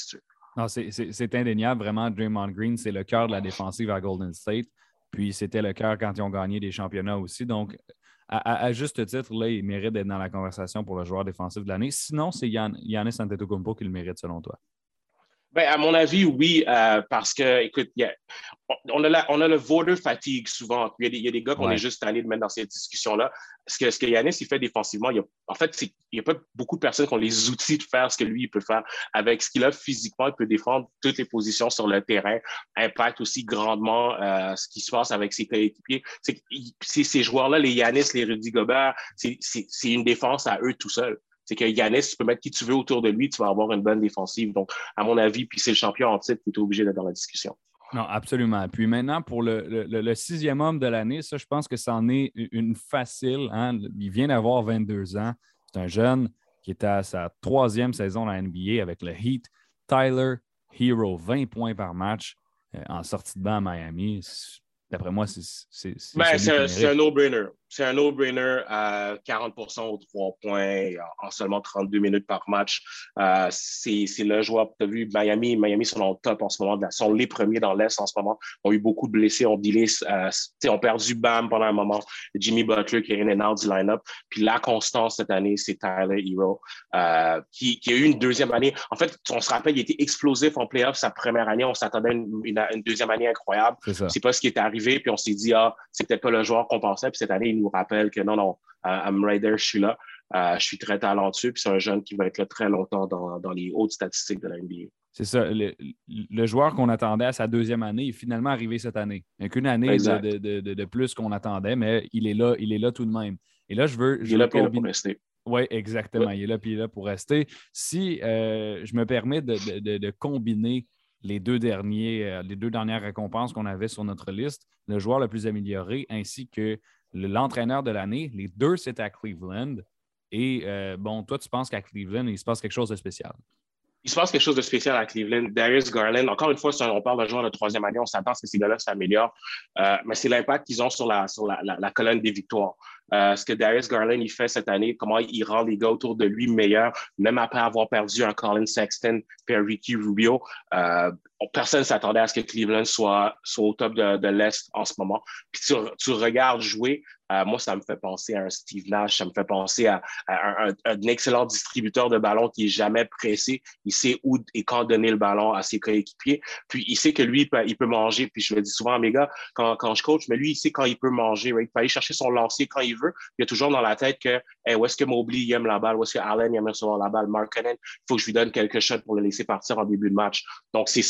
C'est indéniable. Vraiment, Draymond Green, c'est le cœur de la défensive à Golden State. Puis c'était le cœur quand ils ont gagné des championnats aussi. Donc, à, juste titre, là, il mérite d'être dans la conversation pour le joueur défensif de l'année. Sinon, c'est Yannis Antetokounmpo qui le mérite selon toi. Ben, à mon avis, oui, euh, parce que, écoute, on, a on a le voter fatigue souvent. Il y a des, gars qu'on est juste allés de mettre dans cette discussion-là. Ce que, ce que Yanis il fait défensivement, il y a, en fait, il n'y a pas beaucoup de personnes qui ont les outils de faire ce que lui, il peut faire. Avec ce qu'il a physiquement, il peut défendre toutes les positions sur le terrain, impacte aussi grandement euh, ce qui se passe avec ses coéquipiers. C'est ces joueurs-là, les Yanis, les Rudy Gobert, c'est une défense à eux tout seuls c'est que Yanis, tu peux mettre qui tu veux autour de lui, tu vas avoir une bonne défensive. Donc, à mon avis, puis c'est le champion en titre qui est obligé d'être dans la discussion. Non, absolument. Puis maintenant, pour le, sixième homme de l'année, ça, je pense que c'en est une facile. Hein. Il vient d'avoir 22 ans. C'est un jeune qui est à sa troisième saison dans la NBA avec le Heat. Tyler Hero, 20 points par match euh, en sortie de banc à Miami. D'après moi, c'est. Ben, c'est un no-brainer c'est un no-brainer à 40% aux trois points en seulement 32 minutes par match. Euh, c'est le joueur, tu as vu, Miami, Miami sont au top en ce moment, sont les premiers dans l'Est en ce moment, ont eu beaucoup de blessés, ont dealé, euh, ont perdu Bam pendant un moment, Jimmy Butler qui est in and out du line-up. Puis la constance cette année, c'est Tyler Hero, euh, qui, qui, a eu une deuxième année. En fait, on se rappelle, il était explosif en playoff sa première année. On s'attendait à une, une, deuxième année incroyable. C'est pas ce qui est arrivé. Puis on s'est dit, ah, c'est peut-être pas le joueur qu'on pensait. Puis cette année, il nous rappelle que non, non, I'm right there, je suis là. je suis très talentueux, puis c'est un jeune qui va être là très longtemps dans, dans les hautes statistiques de la NBA. C'est ça. Le, joueur qu'on attendait à sa deuxième année est finalement arrivé cette année. Il n'y a qu'une année de, plus qu'on attendait, mais il est là, il est là tout de même. Et là, je veux. il est là, pour rester. Oui, exactement. Il est là, puis il est là pour rester. Si euh, je me permets de, combiner les deux, derniers, euh, les deux dernières récompenses qu'on avait sur notre liste, le joueur le plus amélioré ainsi que l'entraîneur de l'année, les deux, c'est à Cleveland. Et euh, bon, toi, tu penses qu'à Cleveland, il se passe quelque chose de spécial? Il se passe quelque chose de spécial à Cleveland. Darius Garland, encore une fois, on parle d'un joueur de troisième année, on s'attend à ce que ces gars-là s'améliorent, euh, mais c'est l'impact qu'ils ont sur, la, sur la, la, colonne des victoires. Euh, ce que Darius Garland fait cette année, comment il rend les gars autour de lui meilleurs, même après avoir perdu un Colin Sexton et un Ricky Rubio. Euh, personne ne s'attendait à ce que Cleveland soit, soit au top de, l'Est en ce moment. Puis tu, regardes jouer, euh, moi, ça me fait penser à un Steve Nash, ça me fait penser à, un, excellent distributeur de ballon qui est jamais pressé. Il sait où et quand donner le ballon à ses coéquipiers. Puis il sait que lui, il peut, manger. Puis je le dis souvent à mes gars quand, quand je coach, mais lui, il sait quand il peut manger. Il peut aller chercher son lancer quand il Il a toujours dans la tête que où est-ce que Mobley aime la balle, où est-ce que Allen aime recevoir la balle, Mark il faut que je lui donne quelque chose pour le laisser partir en début de match. Donc, c'est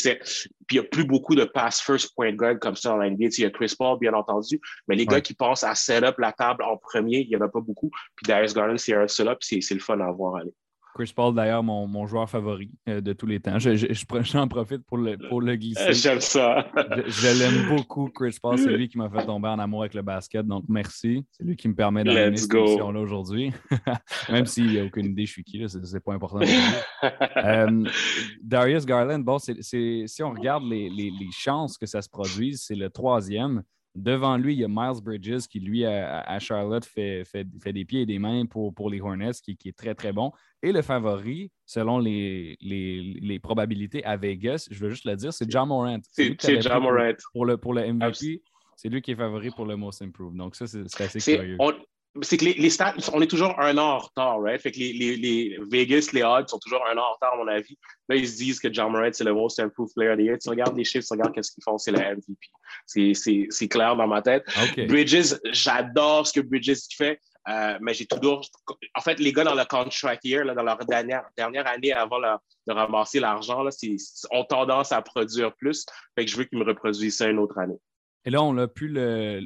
Puis il n'y a plus beaucoup de pass first point guard comme ça dans la NBA. Il y a Chris Paul, bien entendu, mais les gars qui pensent à set up la table en premier, il n'y en a pas beaucoup. Puis Darius Garland, c'est un seul up, c'est le fun à voir aller. Chris Paul, d'ailleurs, mon, joueur favori euh, de tous les temps. J'en je, profite pour le, pour le glisser. J'aime ça. je, l'aime beaucoup, Chris Paul. C'est lui qui m'a fait tomber en amour avec le basket. Donc, merci. C'est lui qui me permet d'aller cette émission-là aujourd'hui. Même s'il n'y a aucune idée, je suis qui, c'est pas important. euh, Darius Garland, bon, si on regarde les, les, les chances que ça se produise, c'est le troisième. Devant lui, il y a Miles Bridges qui, lui, à, Charlotte, fait, fait, fait, des pieds et des mains pour, pour les Hornets, qui, qui, est très, très bon. Et le favori, selon les, les, les, probabilités à Vegas, je veux juste le dire, c'est John Morant. C'est John Morant. Pour le, pour le MVP, c'est lui qui est favori pour le Most Improved. Donc, ça, c'est assez curieux c'est que les, stats, on est toujours un an en retard, right? Fait que les, les, les, Vegas, les odds sont toujours un an en retard, à mon avis. Là, ils se disent que John Morant, c'est le most improved player of the year. Tu regardes les chiffres, tu regardes qu'est-ce qu'ils font, c'est le MVP. C'est clair dans ma tête. Bridges, j'adore ce que Bridges fait. Euh, mais j'ai toujours. En fait, les gars dans le contract year, là, dans leur dernière, dernière année avant de ramasser l'argent, ont tendance à produire plus. Fait que je veux qu'ils me reproduisent ça une autre année. Et là, on n'a plus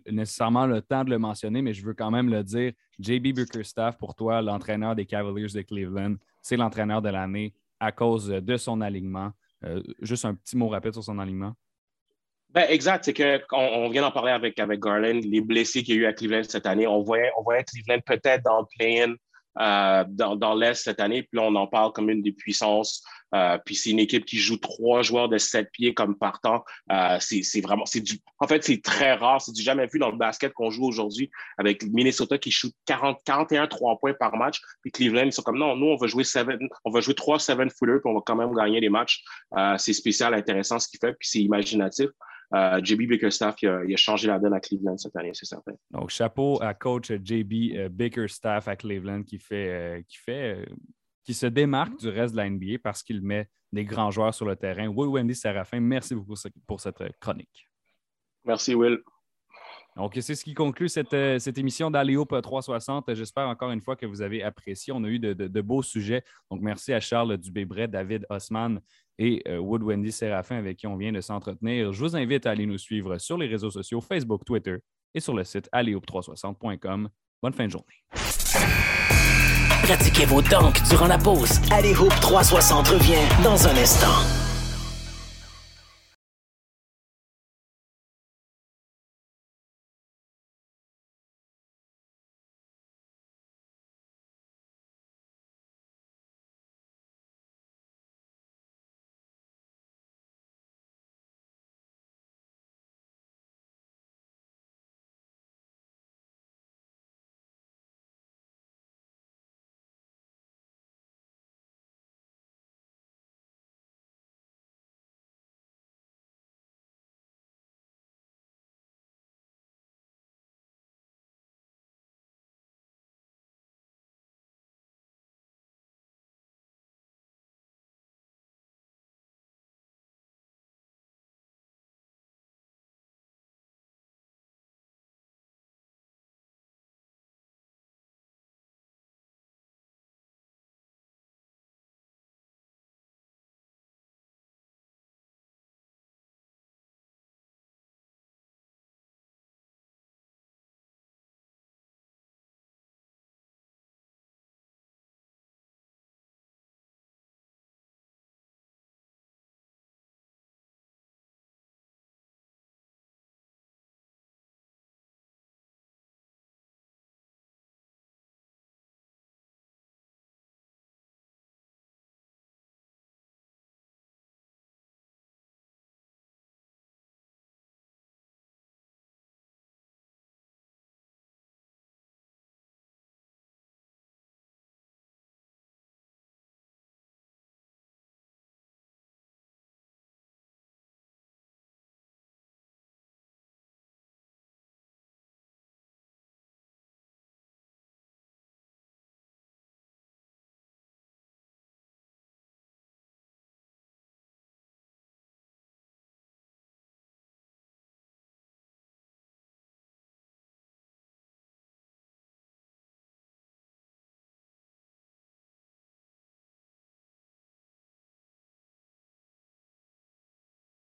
nécessairement le temps de le mentionner, mais je veux quand même le dire. JB Bickerstaff, pour toi, l'entraîneur des Cavaliers de Cleveland, c'est l'entraîneur de l'année à cause de son alignement. Euh, juste un petit mot rapide sur son alignement. Ben, exact, c'est qu'on on vient d'en parler avec, Garland, les blessés qu'il y a eu à Cleveland cette année. On voyait, on Cleveland peut-être dans le play-in euh, dans, dans l'Est cette année. Puis là, on en parle comme une des puissances. Euh, puis c'est une équipe qui joue trois joueurs de sept pieds comme partant. Euh, c'est vraiment, c'est en fait, c'est très rare. C'est du jamais vu dans le basket qu'on joue aujourd'hui avec Minnesota qui shoot 40, 41 3 points par match. Puis Cleveland, ils sont comme non, nous, on va jouer seven, on va jouer trois seven footers, puis on va quand même gagner les matchs. Euh, c'est spécial, intéressant ce qu'il fait, puis c'est imaginatif. JB Bickerstaff, il a, changé la donne à Cleveland cette année, c'est certain. Donc, chapeau à coach JB Bickerstaff à Cleveland qui fait, qui fait, qui se démarque du reste de la NBA parce qu'il met des grands joueurs sur le terrain. Will Wendy Serafin, merci beaucoup pour cette chronique. Merci, Will. Donc, c'est ce qui conclut cette, cette émission d'Aléop 360. J'espère encore une fois que vous avez apprécié. On a eu de, de beaux sujets. Donc, merci à Charles Dubébret, David Osman et euh, Wood Wendy Séraphin avec qui on vient de s'entretenir. Je vous invite à aller nous suivre sur les réseaux sociaux Facebook, Twitter et sur le site alléhoop360.com. Bonne fin de journée. Pratiquez vos dunks durant la pause. Hoop 360 revient dans un instant.